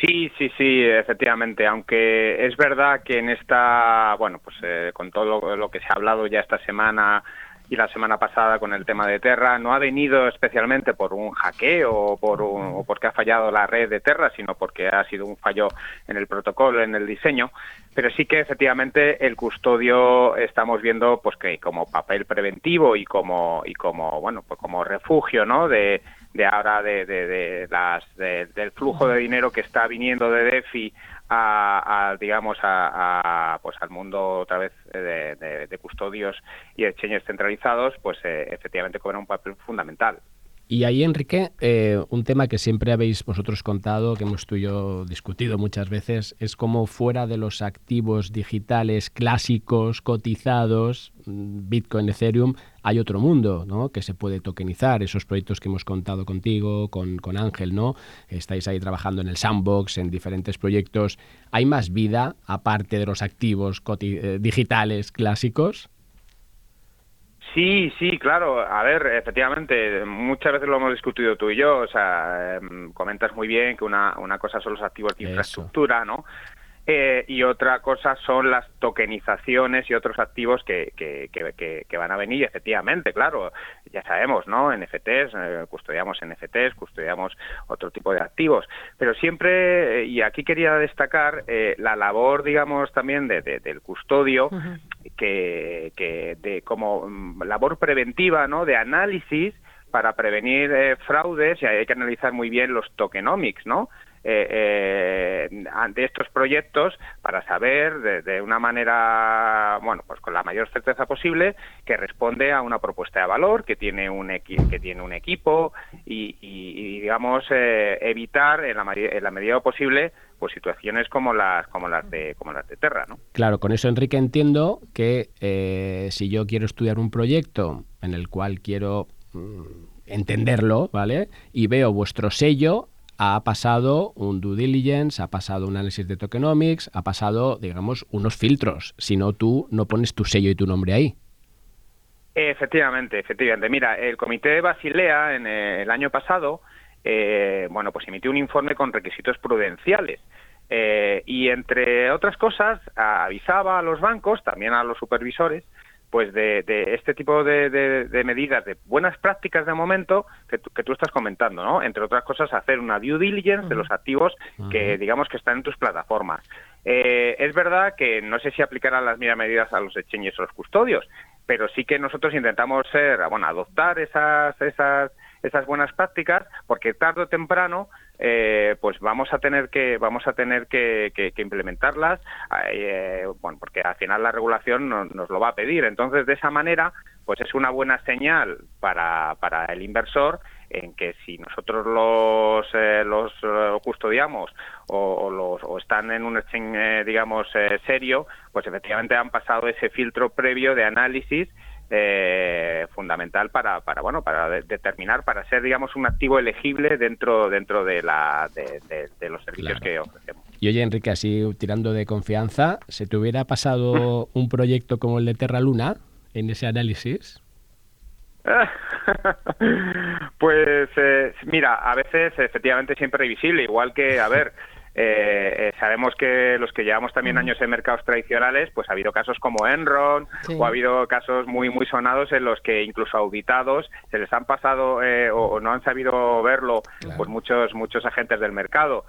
Sí, sí, sí, efectivamente. Aunque es verdad que en esta, bueno, pues eh, con todo lo, que se ha hablado ya esta semana y la semana pasada con el tema de Terra, no ha venido especialmente por un hackeo o, por o porque ha fallado la red de Terra, sino porque ha sido un fallo en el protocolo, en el diseño. Pero sí que efectivamente el custodio estamos viendo pues que como papel preventivo y como y como bueno pues como refugio, ¿no? De de ahora de, las del flujo de dinero que está viniendo de DeFi a, digamos a, pues al mundo otra vez de, custodios y exchanges centralizados pues eh, efectivamente cobra un papel fundamental y ahí, Enrique, eh, un tema que siempre habéis vosotros contado, que hemos tú y yo discutido muchas veces, es cómo fuera de los activos digitales clásicos, cotizados, mm, Bitcoin, Ethereum, hay otro mundo, ¿no? Que se puede tokenizar, esos proyectos que hemos contado contigo, con, con Ángel, ¿no? Estáis ahí trabajando en el sandbox, en diferentes proyectos. ¿Hay más vida aparte de los activos eh, digitales clásicos? Sí, sí, claro. A ver, efectivamente, muchas veces lo hemos discutido tú y yo. O sea, em, comentas muy bien que una, una cosa son los activos de infraestructura, ¿no? Eh, y otra cosa son las tokenizaciones y otros activos que, que, que, van a venir, efectivamente, claro, ya sabemos, ¿no? NFTs, eh, custodiamos NFTs, custodiamos otro tipo de activos, pero siempre, eh, y aquí quería destacar la labor, digamos, también de, del custodio, que, que de, como mm, labor preventiva, ¿no? De análisis para prevenir fraudes y hay que analizar muy bien los tokenomics, ¿no? eh, eh, de estos proyectos para saber de, una manera, bueno, pues con la mayor certeza posible que responde a una propuesta de valor, que tiene un, que tiene un equipo y, digamos, eh, evitar en la, en la medida posible pues situaciones como las como las de como las de Terra, ¿no? Claro, con eso Enrique entiendo que eh, si yo quiero estudiar un proyecto en el cual quiero mm, entenderlo, ¿vale? Y veo vuestro sello, ha pasado un due diligence, ha pasado un análisis de tokenomics, ha pasado, digamos, unos filtros. Si no, tú no pones tu sello y tu nombre ahí. Efectivamente, efectivamente. Mira, el Comité de Basilea en el año pasado, eh, bueno, pues emitió un informe con requisitos prudenciales. Eh, y entre otras cosas, avisaba a los bancos, también a los supervisores, pues de, este tipo de, medidas, de buenas prácticas de momento que, que, tú estás comentando, ¿no? Entre otras cosas, hacer una due diligence de los activos que, digamos, que están en tus plataformas. Eh, es verdad que no sé si aplicarán las mismas medidas a los exchanges o los custodios, pero sí que nosotros intentamos ser, bueno, adoptar esas, esas, esas buenas prácticas, porque tarde o temprano eh, pues vamos a tener que vamos a tener que, implementarlas eh, bueno porque al final la regulación nos lo va a pedir. Entonces de esa manera pues es una buena señal para, para el inversor en que si nosotros los, eh, los eh, custodiamos o, los, o están en un exchange, eh, digamos, serio, pues efectivamente han pasado ese filtro previo de análisis fundamental para, para bueno para determinar para ser digamos un activo elegible dentro dentro de la de, los servicios que ofrecemos. Y oye Enrique así tirando de confianza se te hubiera pasado <laughs> un proyecto como el de Terra Luna en ese análisis <laughs> pues eh, mira, a veces efectivamente siempre previsible, igual que, a ver, eh, eh, sabemos que los que llevamos también años en mercados tradicionales, pues ha habido casos como Enron o ha habido casos muy muy sonados en los que incluso auditados se les han pasado o, no han sabido verlo pues muchos muchos agentes del mercado.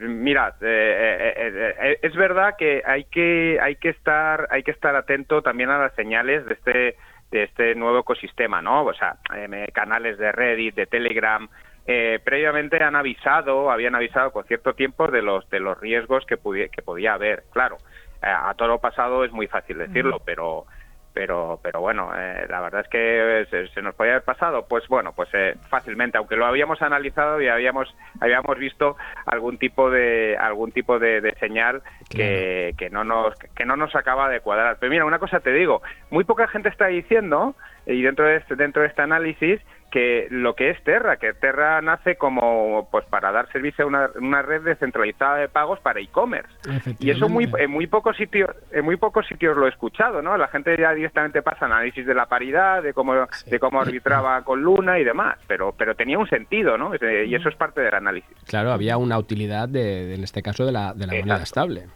mira, es verdad que hay que hay que estar hay que estar atento también a las señales de este de este nuevo ecosistema, ¿no? O sea, eh, canales de Reddit, de Telegram, eh, previamente han avisado, habían avisado con cierto tiempo de los de los riesgos que, que podía haber. Claro, eh, a todo lo pasado es muy fácil decirlo, pero pero pero bueno eh, la verdad es que se, nos podía haber pasado. Pues bueno pues eh, fácilmente aunque lo habíamos analizado y habíamos habíamos visto algún tipo de algún tipo de, señal que, que no nos que no nos acaba de cuadrar. Pero mira una cosa te digo muy poca gente está diciendo y dentro de este, dentro de este análisis que lo que es Terra, que Terra nace como pues para dar servicio a una, una red descentralizada de pagos para e-commerce. Y eso muy, en muy pocos sitios, en muy pocos sitios lo he escuchado, ¿no? La gente ya directamente pasa análisis de la paridad, de cómo, de cómo arbitraba con Luna y demás, pero, pero tenía un sentido, ¿no? Y eso es parte del análisis. Claro, había una utilidad de, en este caso de la, de la moneda estable.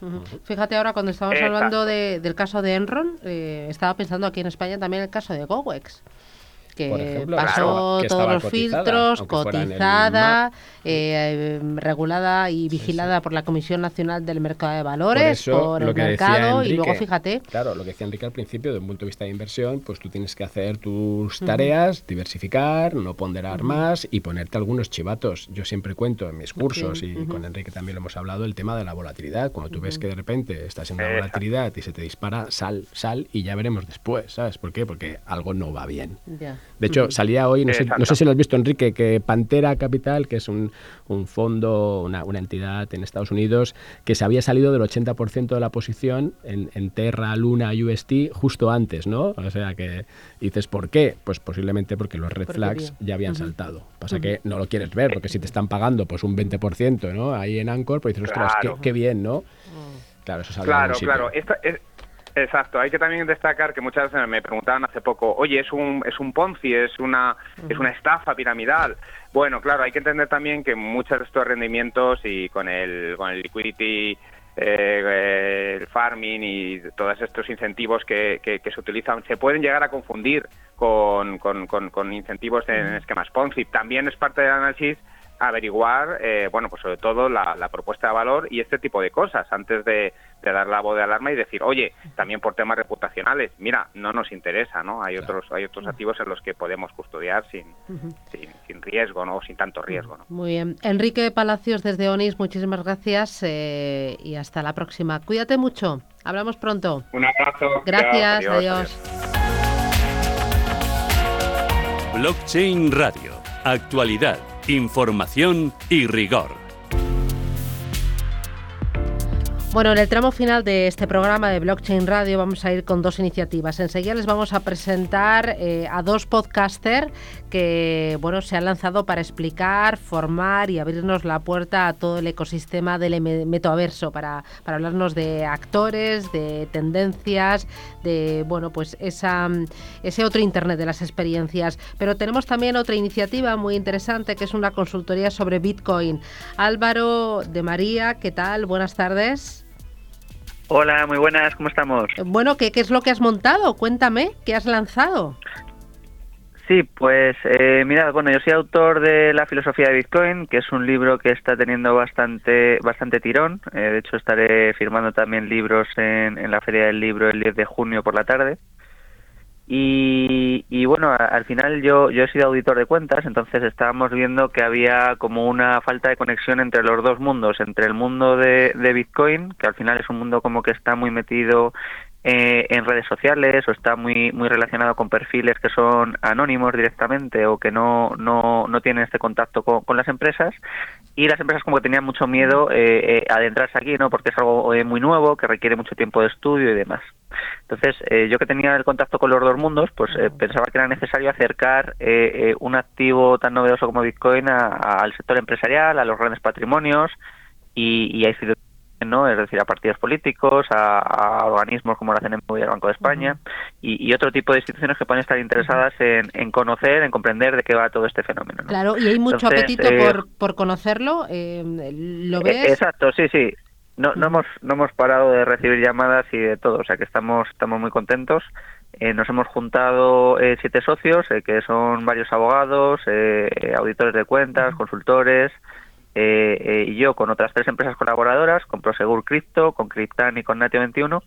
Fíjate ahora cuando estábamos hablando del caso de Enron, eh, estaba pensando aquí en España también el caso de GoWex que pasó todos los filtros, cotizada, eh, regulada y vigilada por la Comisión Nacional del Mercado de Valores, por, el mercado, y luego fíjate. Claro, lo que decía Enrique al principio, desde un punto de vista de inversión, pues tú tienes que hacer tus tareas, diversificar, no ponderar más y ponerte algunos chivatos. Yo siempre cuento en mis cursos y con Enrique también lo hemos hablado, el tema de la volatilidad. Cuando tú ves que de repente estás en una volatilidad y se te dispara, sal, sal y ya veremos después, ¿sabes? ¿Por qué? Porque algo no va bien. Ya. De hecho, salía hoy, no sé, no sé, si lo has visto, Enrique, que Pantera Capital, que es un, un fondo, una, una, entidad en Estados Unidos, que se había salido del 80% de la posición en, en, Terra, Luna, UST justo antes, ¿no? O sea que dices, ¿por qué? Pues posiblemente porque los red flags ya habían saltado. Pasa que no lo quieres ver, porque si te están pagando pues un 20%, ¿no? Ahí en Anchor, pues dices, ostras, qué, bien, ¿no? Mm. Claro, eso Claro, claro. Esta, es, Exacto, hay que también destacar que muchas veces me preguntaban hace poco, oye, es un, es un Ponzi, es una, es una estafa piramidal. Bueno, claro, hay que entender también que muchos de estos rendimientos y con el, con el liquidity, eh, el farming y todos estos incentivos que, que, se utilizan se pueden llegar a confundir con, con, con incentivos en esquemas Ponzi. También es parte del análisis averiguar, eh, bueno, pues sobre todo la, propuesta de valor y este tipo de cosas antes de, dar la voz de alarma y decir, oye, también por temas reputacionales, mira, no nos interesa, ¿no? Hay otros hay otros activos en los que podemos custodiar sin, sin, riesgo, ¿no? Sin tanto riesgo, ¿no? Muy bien. Enrique Palacios desde ONIS, muchísimas gracias eh, y hasta la próxima. Cuídate mucho. Hablamos pronto. Un abrazo. Gracias. adiós. Blockchain Radio. Actualidad información y rigor. Bueno, en el tramo final de este programa de Blockchain Radio vamos a ir con dos iniciativas. Enseguida les vamos a presentar eh, a dos podcasters que bueno, se han lanzado para explicar, formar y abrirnos la puerta a todo el ecosistema del metaverso, para, para hablarnos de actores, de tendencias, de bueno, pues ese otro Internet de las experiencias. Pero tenemos también otra iniciativa muy interesante que es una consultoría sobre Bitcoin. Álvaro de María, ¿qué tal? Buenas tardes. Hola, muy buenas, ¿cómo estamos? Bueno, ¿qué, qué es lo que has montado? Cuéntame, ¿qué has lanzado? Sí, pues eh, mira, bueno, yo soy autor de La filosofía de Bitcoin, que es un libro que está teniendo bastante bastante tirón. Eh, de hecho, estaré firmando también libros en, en la Feria del Libro el 10 de junio por la tarde. Y, bueno, al final yo, yo he sido auditor de cuentas, entonces estábamos viendo que había como una falta de conexión entre los dos mundos, entre el mundo de, Bitcoin, que al final es un mundo como que está muy metido eh, en redes sociales o está muy muy relacionado con perfiles que son anónimos directamente o que no, no, no tienen este contacto con, las empresas y las empresas como que tenían mucho miedo eh, eh, adentrarse aquí, ¿no? Porque es algo muy nuevo, que requiere mucho tiempo de estudio y demás. Entonces, yo que tenía el contacto con los dos mundos, pues pensaba que era necesario acercar un activo tan novedoso como Bitcoin al sector empresarial, a los grandes patrimonios y, y a instituciones ¿no? es decir, a partidos políticos, a, organismos como la CNMV y el Banco de España, y, otro tipo de instituciones que pueden estar interesadas en, conocer, en comprender de qué va todo este fenómeno. Claro, y hay mucho apetito eh, por, por conocerlo, eh, ¿lo ves? Exacto, sí, sí. No, no, hemos, no hemos parado de recibir llamadas y de todo, o sea que estamos, estamos muy contentos. Eh, nos hemos juntado siete socios, que son varios abogados, auditores de cuentas, consultores, eh, eh, y yo con otras tres empresas colaboradoras, con Prosegur Crypto, con Cryptan y con Natio 21,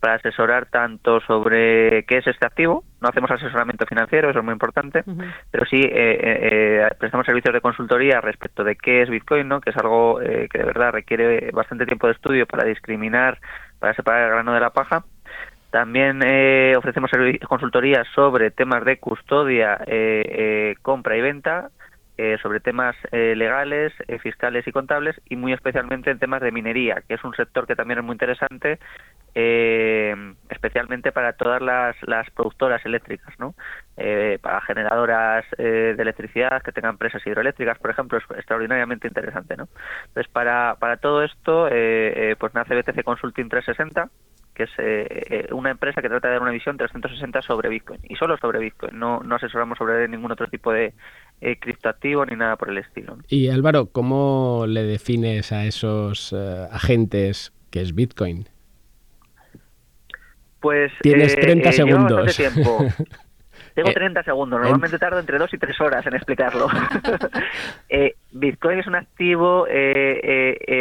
para asesorar tanto sobre qué es este activo, no hacemos asesoramiento financiero, eso es muy importante, pero sí eh, prestamos servicios de consultoría respecto de qué es Bitcoin, ¿no? que es algo que de verdad requiere bastante tiempo de estudio para discriminar, para separar el grano de la paja. También ofrecemos consultoría sobre temas de custodia, compra y venta, eh, sobre temas eh, legales, eh, fiscales y contables y muy especialmente en temas de minería, que es un sector que también es muy interesante, especialmente para todas las, las productoras eléctricas, ¿no? para generadoras de electricidad que tengan empresas hidroeléctricas, por ejemplo, es extraordinariamente interesante. ¿no? Entonces, para, para todo esto, pues nace BTC Consulting 360 que es eh, una empresa que trata de dar una visión 360 sobre Bitcoin y solo sobre Bitcoin. No, no asesoramos sobre ningún otro tipo de eh, criptoactivo ni nada por el estilo. Y Álvaro, ¿cómo le defines a esos eh, agentes que es Bitcoin? Pues tienes 30 segundos. Tiempo. <laughs> Tengo 30 segundos, normalmente tardo entre 2 y 3 horas en explicarlo. <laughs> Bitcoin es un activo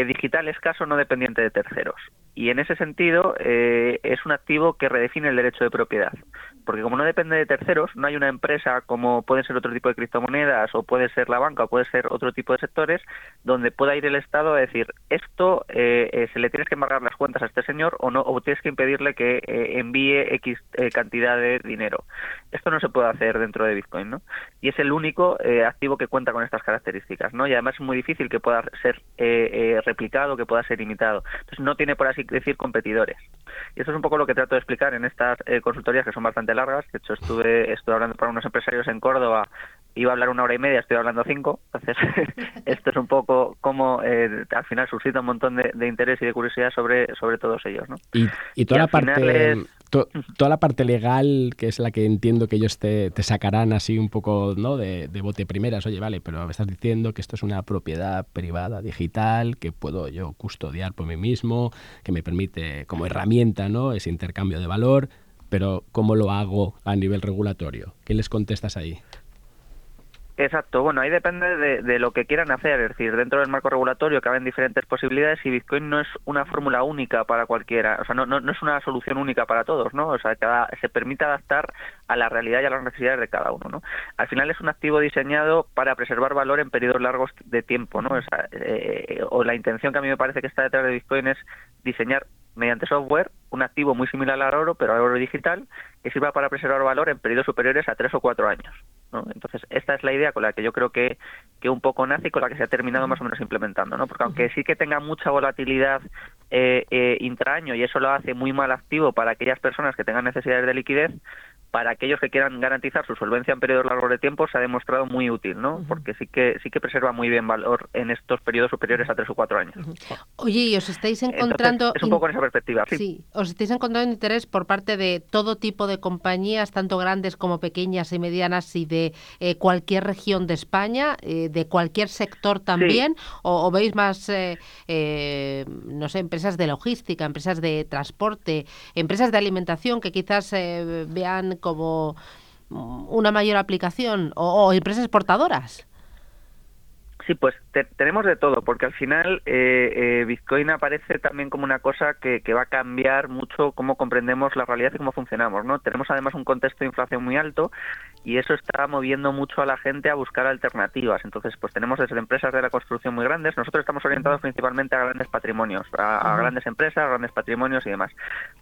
digital escaso no dependiente de terceros y en ese sentido eh, es un activo que redefine el derecho de propiedad, porque como no depende de terceros, no hay una empresa como puede ser otro tipo de criptomonedas o puede ser la banca o puede ser otro tipo de sectores donde pueda ir el Estado a decir esto eh, eh, se le tienes que embargar las cuentas a este señor o no o tienes que impedirle que envíe x cantidad de dinero. Esto no se puede hacer dentro de Bitcoin, ¿no? Y es el único activo que cuenta con estas características, ¿no? Y además es muy difícil que pueda ser replicado, que pueda ser imitado. Entonces no tiene por así decir competidores. Y eso es un poco lo que trato de explicar en estas eh, consultorías que son bastante largas. De hecho, estuve, estuve hablando para unos empresarios en Córdoba, iba a hablar una hora y media, estoy hablando cinco. Entonces, <laughs> esto es un poco como eh, al final suscita un montón de, interés y de curiosidad sobre, sobre todos ellos. ¿no? Y, toda la parte <laughs> toda la parte legal, que es la que entiendo que ellos te, sacarán así un poco ¿no? de, bote primeras, oye, vale, pero me estás diciendo que esto es una propiedad privada digital, que puedo yo custodiar por mí mismo, que me permite como herramienta ¿no? ese intercambio de valor, pero ¿cómo lo hago a nivel regulatorio? ¿Qué les contestas ahí? Exacto, bueno, ahí depende de, lo que quieran hacer, es decir, dentro del marco regulatorio caben diferentes posibilidades y Bitcoin no es una fórmula única para cualquiera, o sea, no, es una solución única para todos, ¿no? O sea, cada, se permite adaptar a la realidad y a las necesidades de cada uno, ¿no? Al final es un activo diseñado para preservar valor en periodos largos de tiempo, ¿no? O, sea, eh, o la intención que a mí me parece que está detrás de Bitcoin es diseñar mediante software un activo muy similar al oro, pero al oro digital, que sirva para preservar valor en periodos superiores a tres o cuatro años. Entonces, esta es la idea con la que yo creo que, que un poco nace y con la que se ha terminado más o menos implementando, ¿no? Porque aunque sí que tenga mucha volatilidad eh, eh, intraaño y eso lo hace muy mal activo para aquellas personas que tengan necesidades de liquidez, para aquellos que quieran garantizar su solvencia en periodos largos de tiempo se ha demostrado muy útil, ¿no? Porque sí que sí que preserva muy bien valor en estos periodos superiores a tres o cuatro años. Oye, y os estáis encontrando es un poco en esa perspectiva, sí. os estáis encontrando interés por parte de todo tipo de compañías, tanto grandes como pequeñas y medianas, y de eh, cualquier región de España, eh, de cualquier sector también, o, veis más, eh, no sé, empresas de logística, empresas de transporte, empresas de alimentación que quizás vean como una mayor aplicación o, empresas exportadoras? Sí, pues tenemos de todo, porque al final eh, eh, Bitcoin aparece también como una cosa que, va a cambiar mucho cómo comprendemos la realidad y cómo funcionamos, ¿no? Tenemos además un contexto de inflación muy alto y eso está moviendo mucho a la gente a buscar alternativas. Entonces, pues tenemos desde empresas de la construcción muy grandes, nosotros estamos orientados principalmente a grandes patrimonios, a, grandes empresas, grandes patrimonios y demás,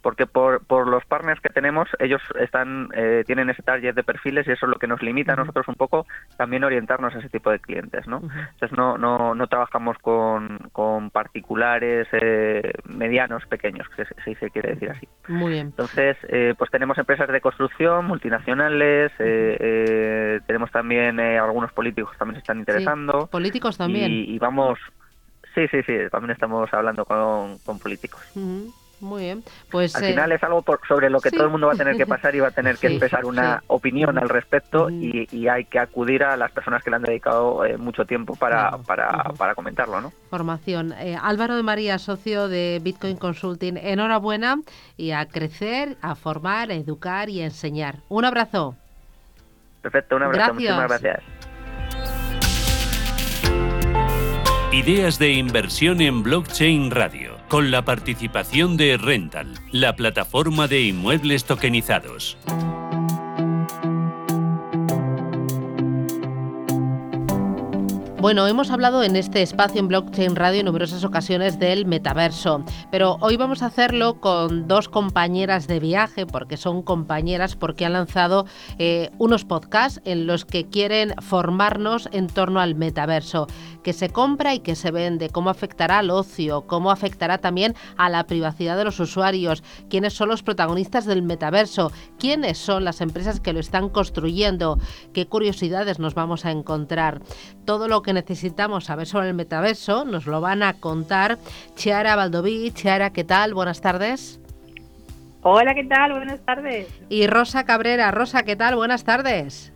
porque por, por los partners que tenemos, ellos están eh, tienen ese target de perfiles y eso es lo que nos limita a nosotros un poco también orientarnos a ese tipo de clientes, ¿no? Entonces no, no, no trabajamos con, con particulares eh, medianos, pequeños, que se, se, quiere decir así. Muy bien. Entonces, eh, pues tenemos empresas de construcción, multinacionales, eh, tenemos también algunos políticos también se están interesando. políticos también. Y, vamos, sí, sí, sí, también estamos hablando con, con políticos. Muy bien. Pues, al final es algo sobre lo que todo el mundo va a tener que <laughs> pasar y va a tener que expresar una opinión al respecto y, hay que acudir a las personas que le han dedicado eh, mucho tiempo para, para, para, comentarlo. ¿no? Formación. Eh, Álvaro de María, socio de Bitcoin Consulting, enhorabuena y a crecer, a formar, a educar y a enseñar. Un abrazo. Perfecto, un abrazo. Muchísimas gracias. Ideas de inversión en blockchain radio con la participación de Rental, la plataforma de inmuebles tokenizados. Bueno, hemos hablado en este espacio en Blockchain Radio en numerosas ocasiones del metaverso, pero hoy vamos a hacerlo con dos compañeras de viaje, porque son compañeras, porque han lanzado eh, unos podcasts en los que quieren formarnos en torno al metaverso, que se compra y que se vende, cómo afectará al ocio, cómo afectará también a la privacidad de los usuarios, quiénes son los protagonistas del metaverso, quiénes son las empresas que lo están construyendo, qué curiosidades nos vamos a encontrar. Todo lo que necesitamos saber sobre el metaverso nos lo van a contar Chiara Baldoví. Chiara, ¿qué tal? Buenas tardes. Hola, ¿qué tal? Buenas tardes. Y Rosa Cabrera. Rosa, ¿qué tal? Buenas tardes.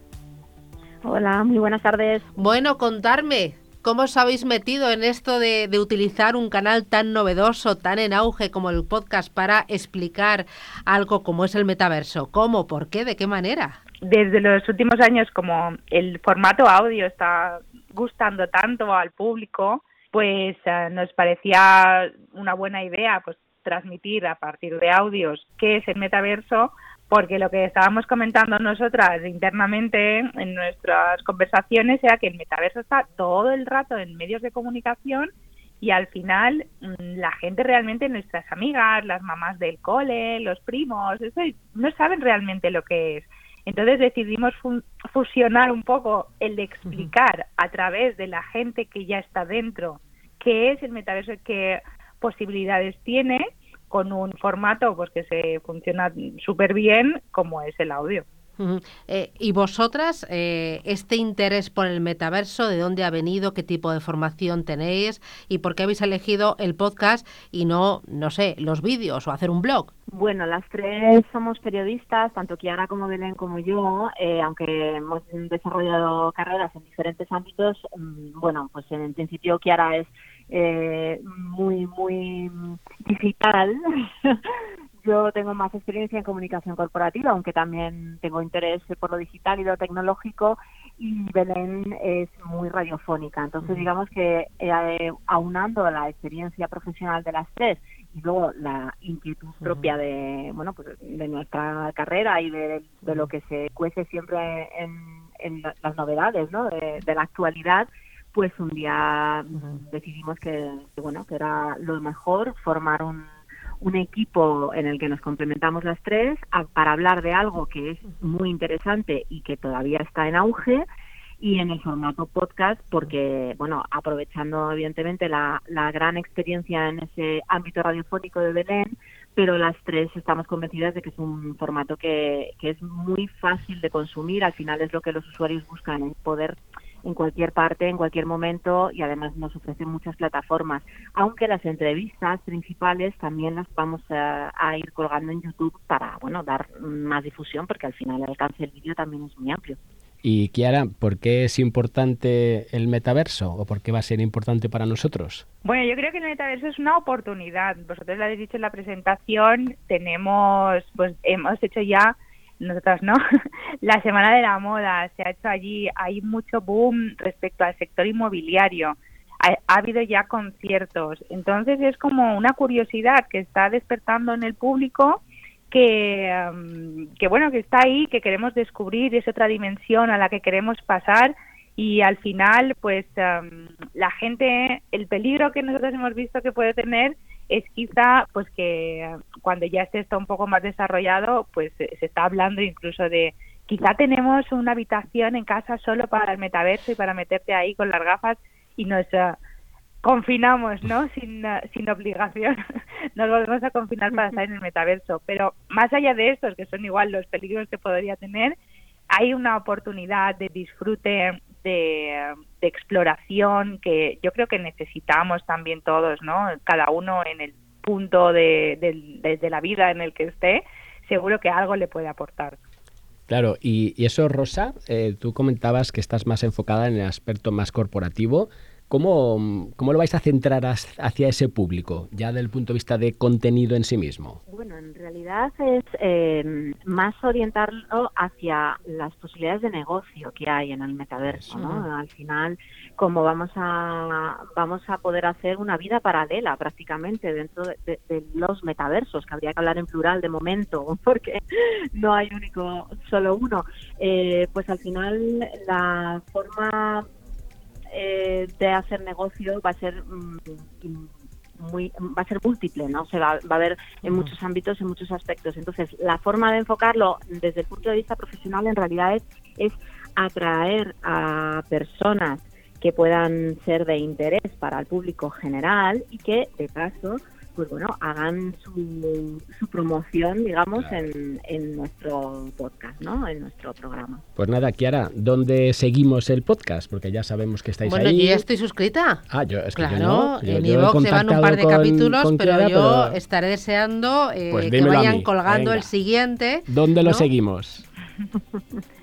Hola, muy buenas tardes. Bueno, contarme, ¿cómo os habéis metido en esto de, de, utilizar un canal tan novedoso, tan en auge como el podcast para explicar algo como es el metaverso? ¿Cómo? ¿Por qué? ¿De qué manera? Desde los últimos años, como el formato audio está gustando tanto al público, pues eh, nos parecía una buena idea pues transmitir a partir de audios qué es el metaverso, porque lo que estábamos comentando nosotras internamente en nuestras conversaciones era que el metaverso está todo el rato en medios de comunicación y al final mm, la gente realmente, nuestras amigas, las mamás del cole, los primos, eso, no saben realmente lo que es. Entonces decidimos fusionar un poco el de explicar a través de la gente que ya está dentro qué es el metaverso, qué posibilidades tiene con un formato pues que se funciona súper bien como es el audio. Eh, ¿Y vosotras, eh, este interés por el metaverso, de dónde ha venido, qué tipo de formación tenéis y por qué habéis elegido el podcast y no, no sé, los vídeos o hacer un blog? Bueno, las tres somos periodistas, tanto Kiara como Belén como yo, eh, aunque hemos desarrollado carreras en diferentes ámbitos. Mm, bueno, pues en principio Kiara es muy, muy digital <laughs> Yo tengo más experiencia en comunicación corporativa, aunque también tengo interés por lo digital y lo tecnológico, y Belén es muy radiofónica. Entonces, digamos que eh, aunando la experiencia profesional de las tres y luego la inquietud propia de, bueno, pues de nuestra carrera y de, lo que se cuece siempre en, las novedades, ¿no? De, la actualidad, pues un día decidimos que, bueno, que era lo mejor formar un un equipo en el que nos complementamos las tres para hablar de algo que es muy interesante y que todavía está en auge y en el formato podcast porque, bueno, aprovechando evidentemente la, la gran experiencia en ese ámbito radiofónico de Belén, pero las tres estamos convencidas de que es un formato que, que es muy fácil de consumir, al final es lo que los usuarios buscan, es poder en cualquier parte, en cualquier momento y además nos ofrecen muchas plataformas. Aunque las entrevistas principales también las vamos a, ir colgando en YouTube para, bueno, dar más difusión porque al final el alcance del vídeo también es muy amplio. Y Kiara, ¿por qué es importante el metaverso o por qué va a ser importante para nosotros? Bueno, yo creo que el metaverso es una oportunidad. Vosotros lo habéis dicho en la presentación, tenemos, pues hemos hecho ya nosotras no, <laughs> la Semana de la Moda se ha hecho allí, hay mucho boom respecto al sector inmobiliario, ha, habido ya conciertos, entonces es como una curiosidad que está despertando en el público que, um, que bueno, que está ahí, que queremos descubrir, es otra dimensión a la que queremos pasar y al final pues um, la gente, el peligro que nosotros hemos visto que puede tener es quizá pues que cuando ya esté esto un poco más desarrollado, pues se está hablando incluso de quizá tenemos una habitación en casa solo para el metaverso y para meterte ahí con las gafas y nos uh, confinamos, ¿no? Sin, uh, sin obligación. <laughs> nos volvemos a confinar para estar en el metaverso. Pero más allá de estos, que son igual los peligros que podría tener, hay una oportunidad de disfrute de, exploración que yo creo que necesitamos también todos, ¿no? Cada uno en el punto de, la vida en el que esté, seguro que algo le puede aportar. Claro, y, eso, Rosa, eh, tú comentabas que estás más enfocada en el aspecto más corporativo. ¿Cómo, ¿Cómo, lo vais a centrar hacia ese público, ya del punto de vista de contenido en sí mismo? Bueno, en realidad es eh, más orientarlo hacia las posibilidades de negocio que hay en el metaverso, ¿no? Al final, como vamos a vamos a poder hacer una vida paralela prácticamente dentro de, los metaversos, que habría que hablar en plural de momento, <laughs> porque no hay único, solo uno. Eh, pues al final la forma eh, de hacer negocio va a ser mm, muy va a ser múltiple, ¿no? Se va, va a haber en muchos ámbitos, en muchos aspectos. Entonces, la forma de enfocarlo desde el punto de vista profesional en realidad es, es atraer a personas que puedan ser de interés para el público general y que, de paso, pues bueno, hagan su, su promoción, digamos, en, en, nuestro podcast, ¿no? En nuestro programa. Pues nada, Kiara, ¿dónde seguimos el podcast? Porque ya sabemos que estáis ahí. Bueno, yo ya estoy suscrita. Ah, yo es que Claro, no. en Evox llevan un par de capítulos, pero yo estaré deseando eh, pues que vayan colgando el siguiente. ¿Dónde lo seguimos? <laughs>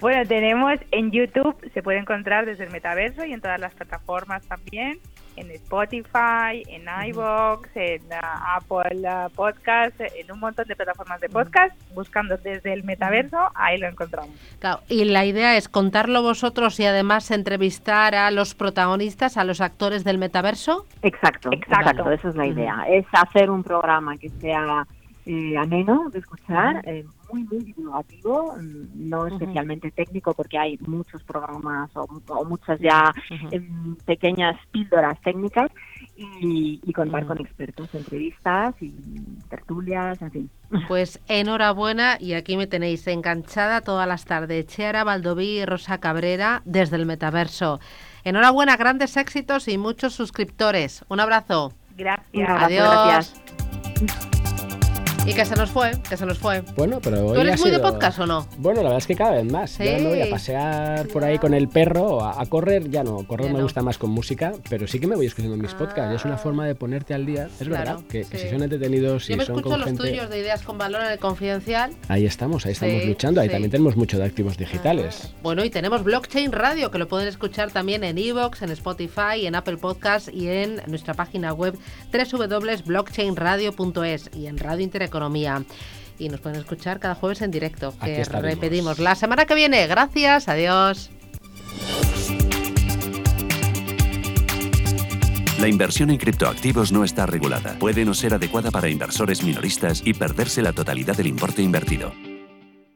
Bueno, tenemos en YouTube, se puede encontrar desde el metaverso y en todas las plataformas también, en Spotify, en iVoox, en uh, Apple uh, Podcast, en un montón de plataformas de podcast, buscando desde el metaverso, ahí lo encontramos. Claro, y la idea es contarlo vosotros y además entrevistar a los protagonistas, a los actores del metaverso. Exacto, exacto, esa es la idea. Es hacer un programa que sea eh, ameno de escuchar, eh, muy, muy divulgativo, no especialmente técnico porque hay muchos programas o, muchas ya em, pequeñas píldoras técnicas y, contar con expertos, entrevistas y tertulias, en fin. <laughs> Pues enhorabuena y aquí me tenéis enganchada todas las tardes. Chiara Baldoví y Rosa Cabrera desde el Metaverso. Enhorabuena, grandes éxitos y muchos suscriptores. Un abrazo. Gracias. Adiós. Y que se nos fue, que se nos fue. Bueno, pero hoy ¿Tú eres ha muy de podcast o no? Bueno, la verdad es que cada vez más. Ya Sí. me voy a pasear por ahí con el perro, a, a correr ya no. Correr Ya me no. gusta más con música, pero sí que me voy escuchando mis podcasts. Es una forma de ponerte al día. Es Claro, verdad que, si son entretenidos, si Yo me son escucho con los gente. tuyos de Ideas con Valor en el Confidencial. Ahí estamos, ahí estamos Sí, luchando. Ahí también tenemos mucho de activos digitales. Bueno, y tenemos Blockchain Radio, que lo pueden escuchar también en Evox, en Spotify, en Apple Podcast y en nuestra página web www.blockchainradio.es y en Radio Y nos pueden escuchar cada jueves en directo, Aquí que estaremos. repetimos la semana que viene. Gracias, adiós. La inversión en criptoactivos no está regulada. Puede no ser adecuada para inversores minoristas y perderse la totalidad del importe invertido.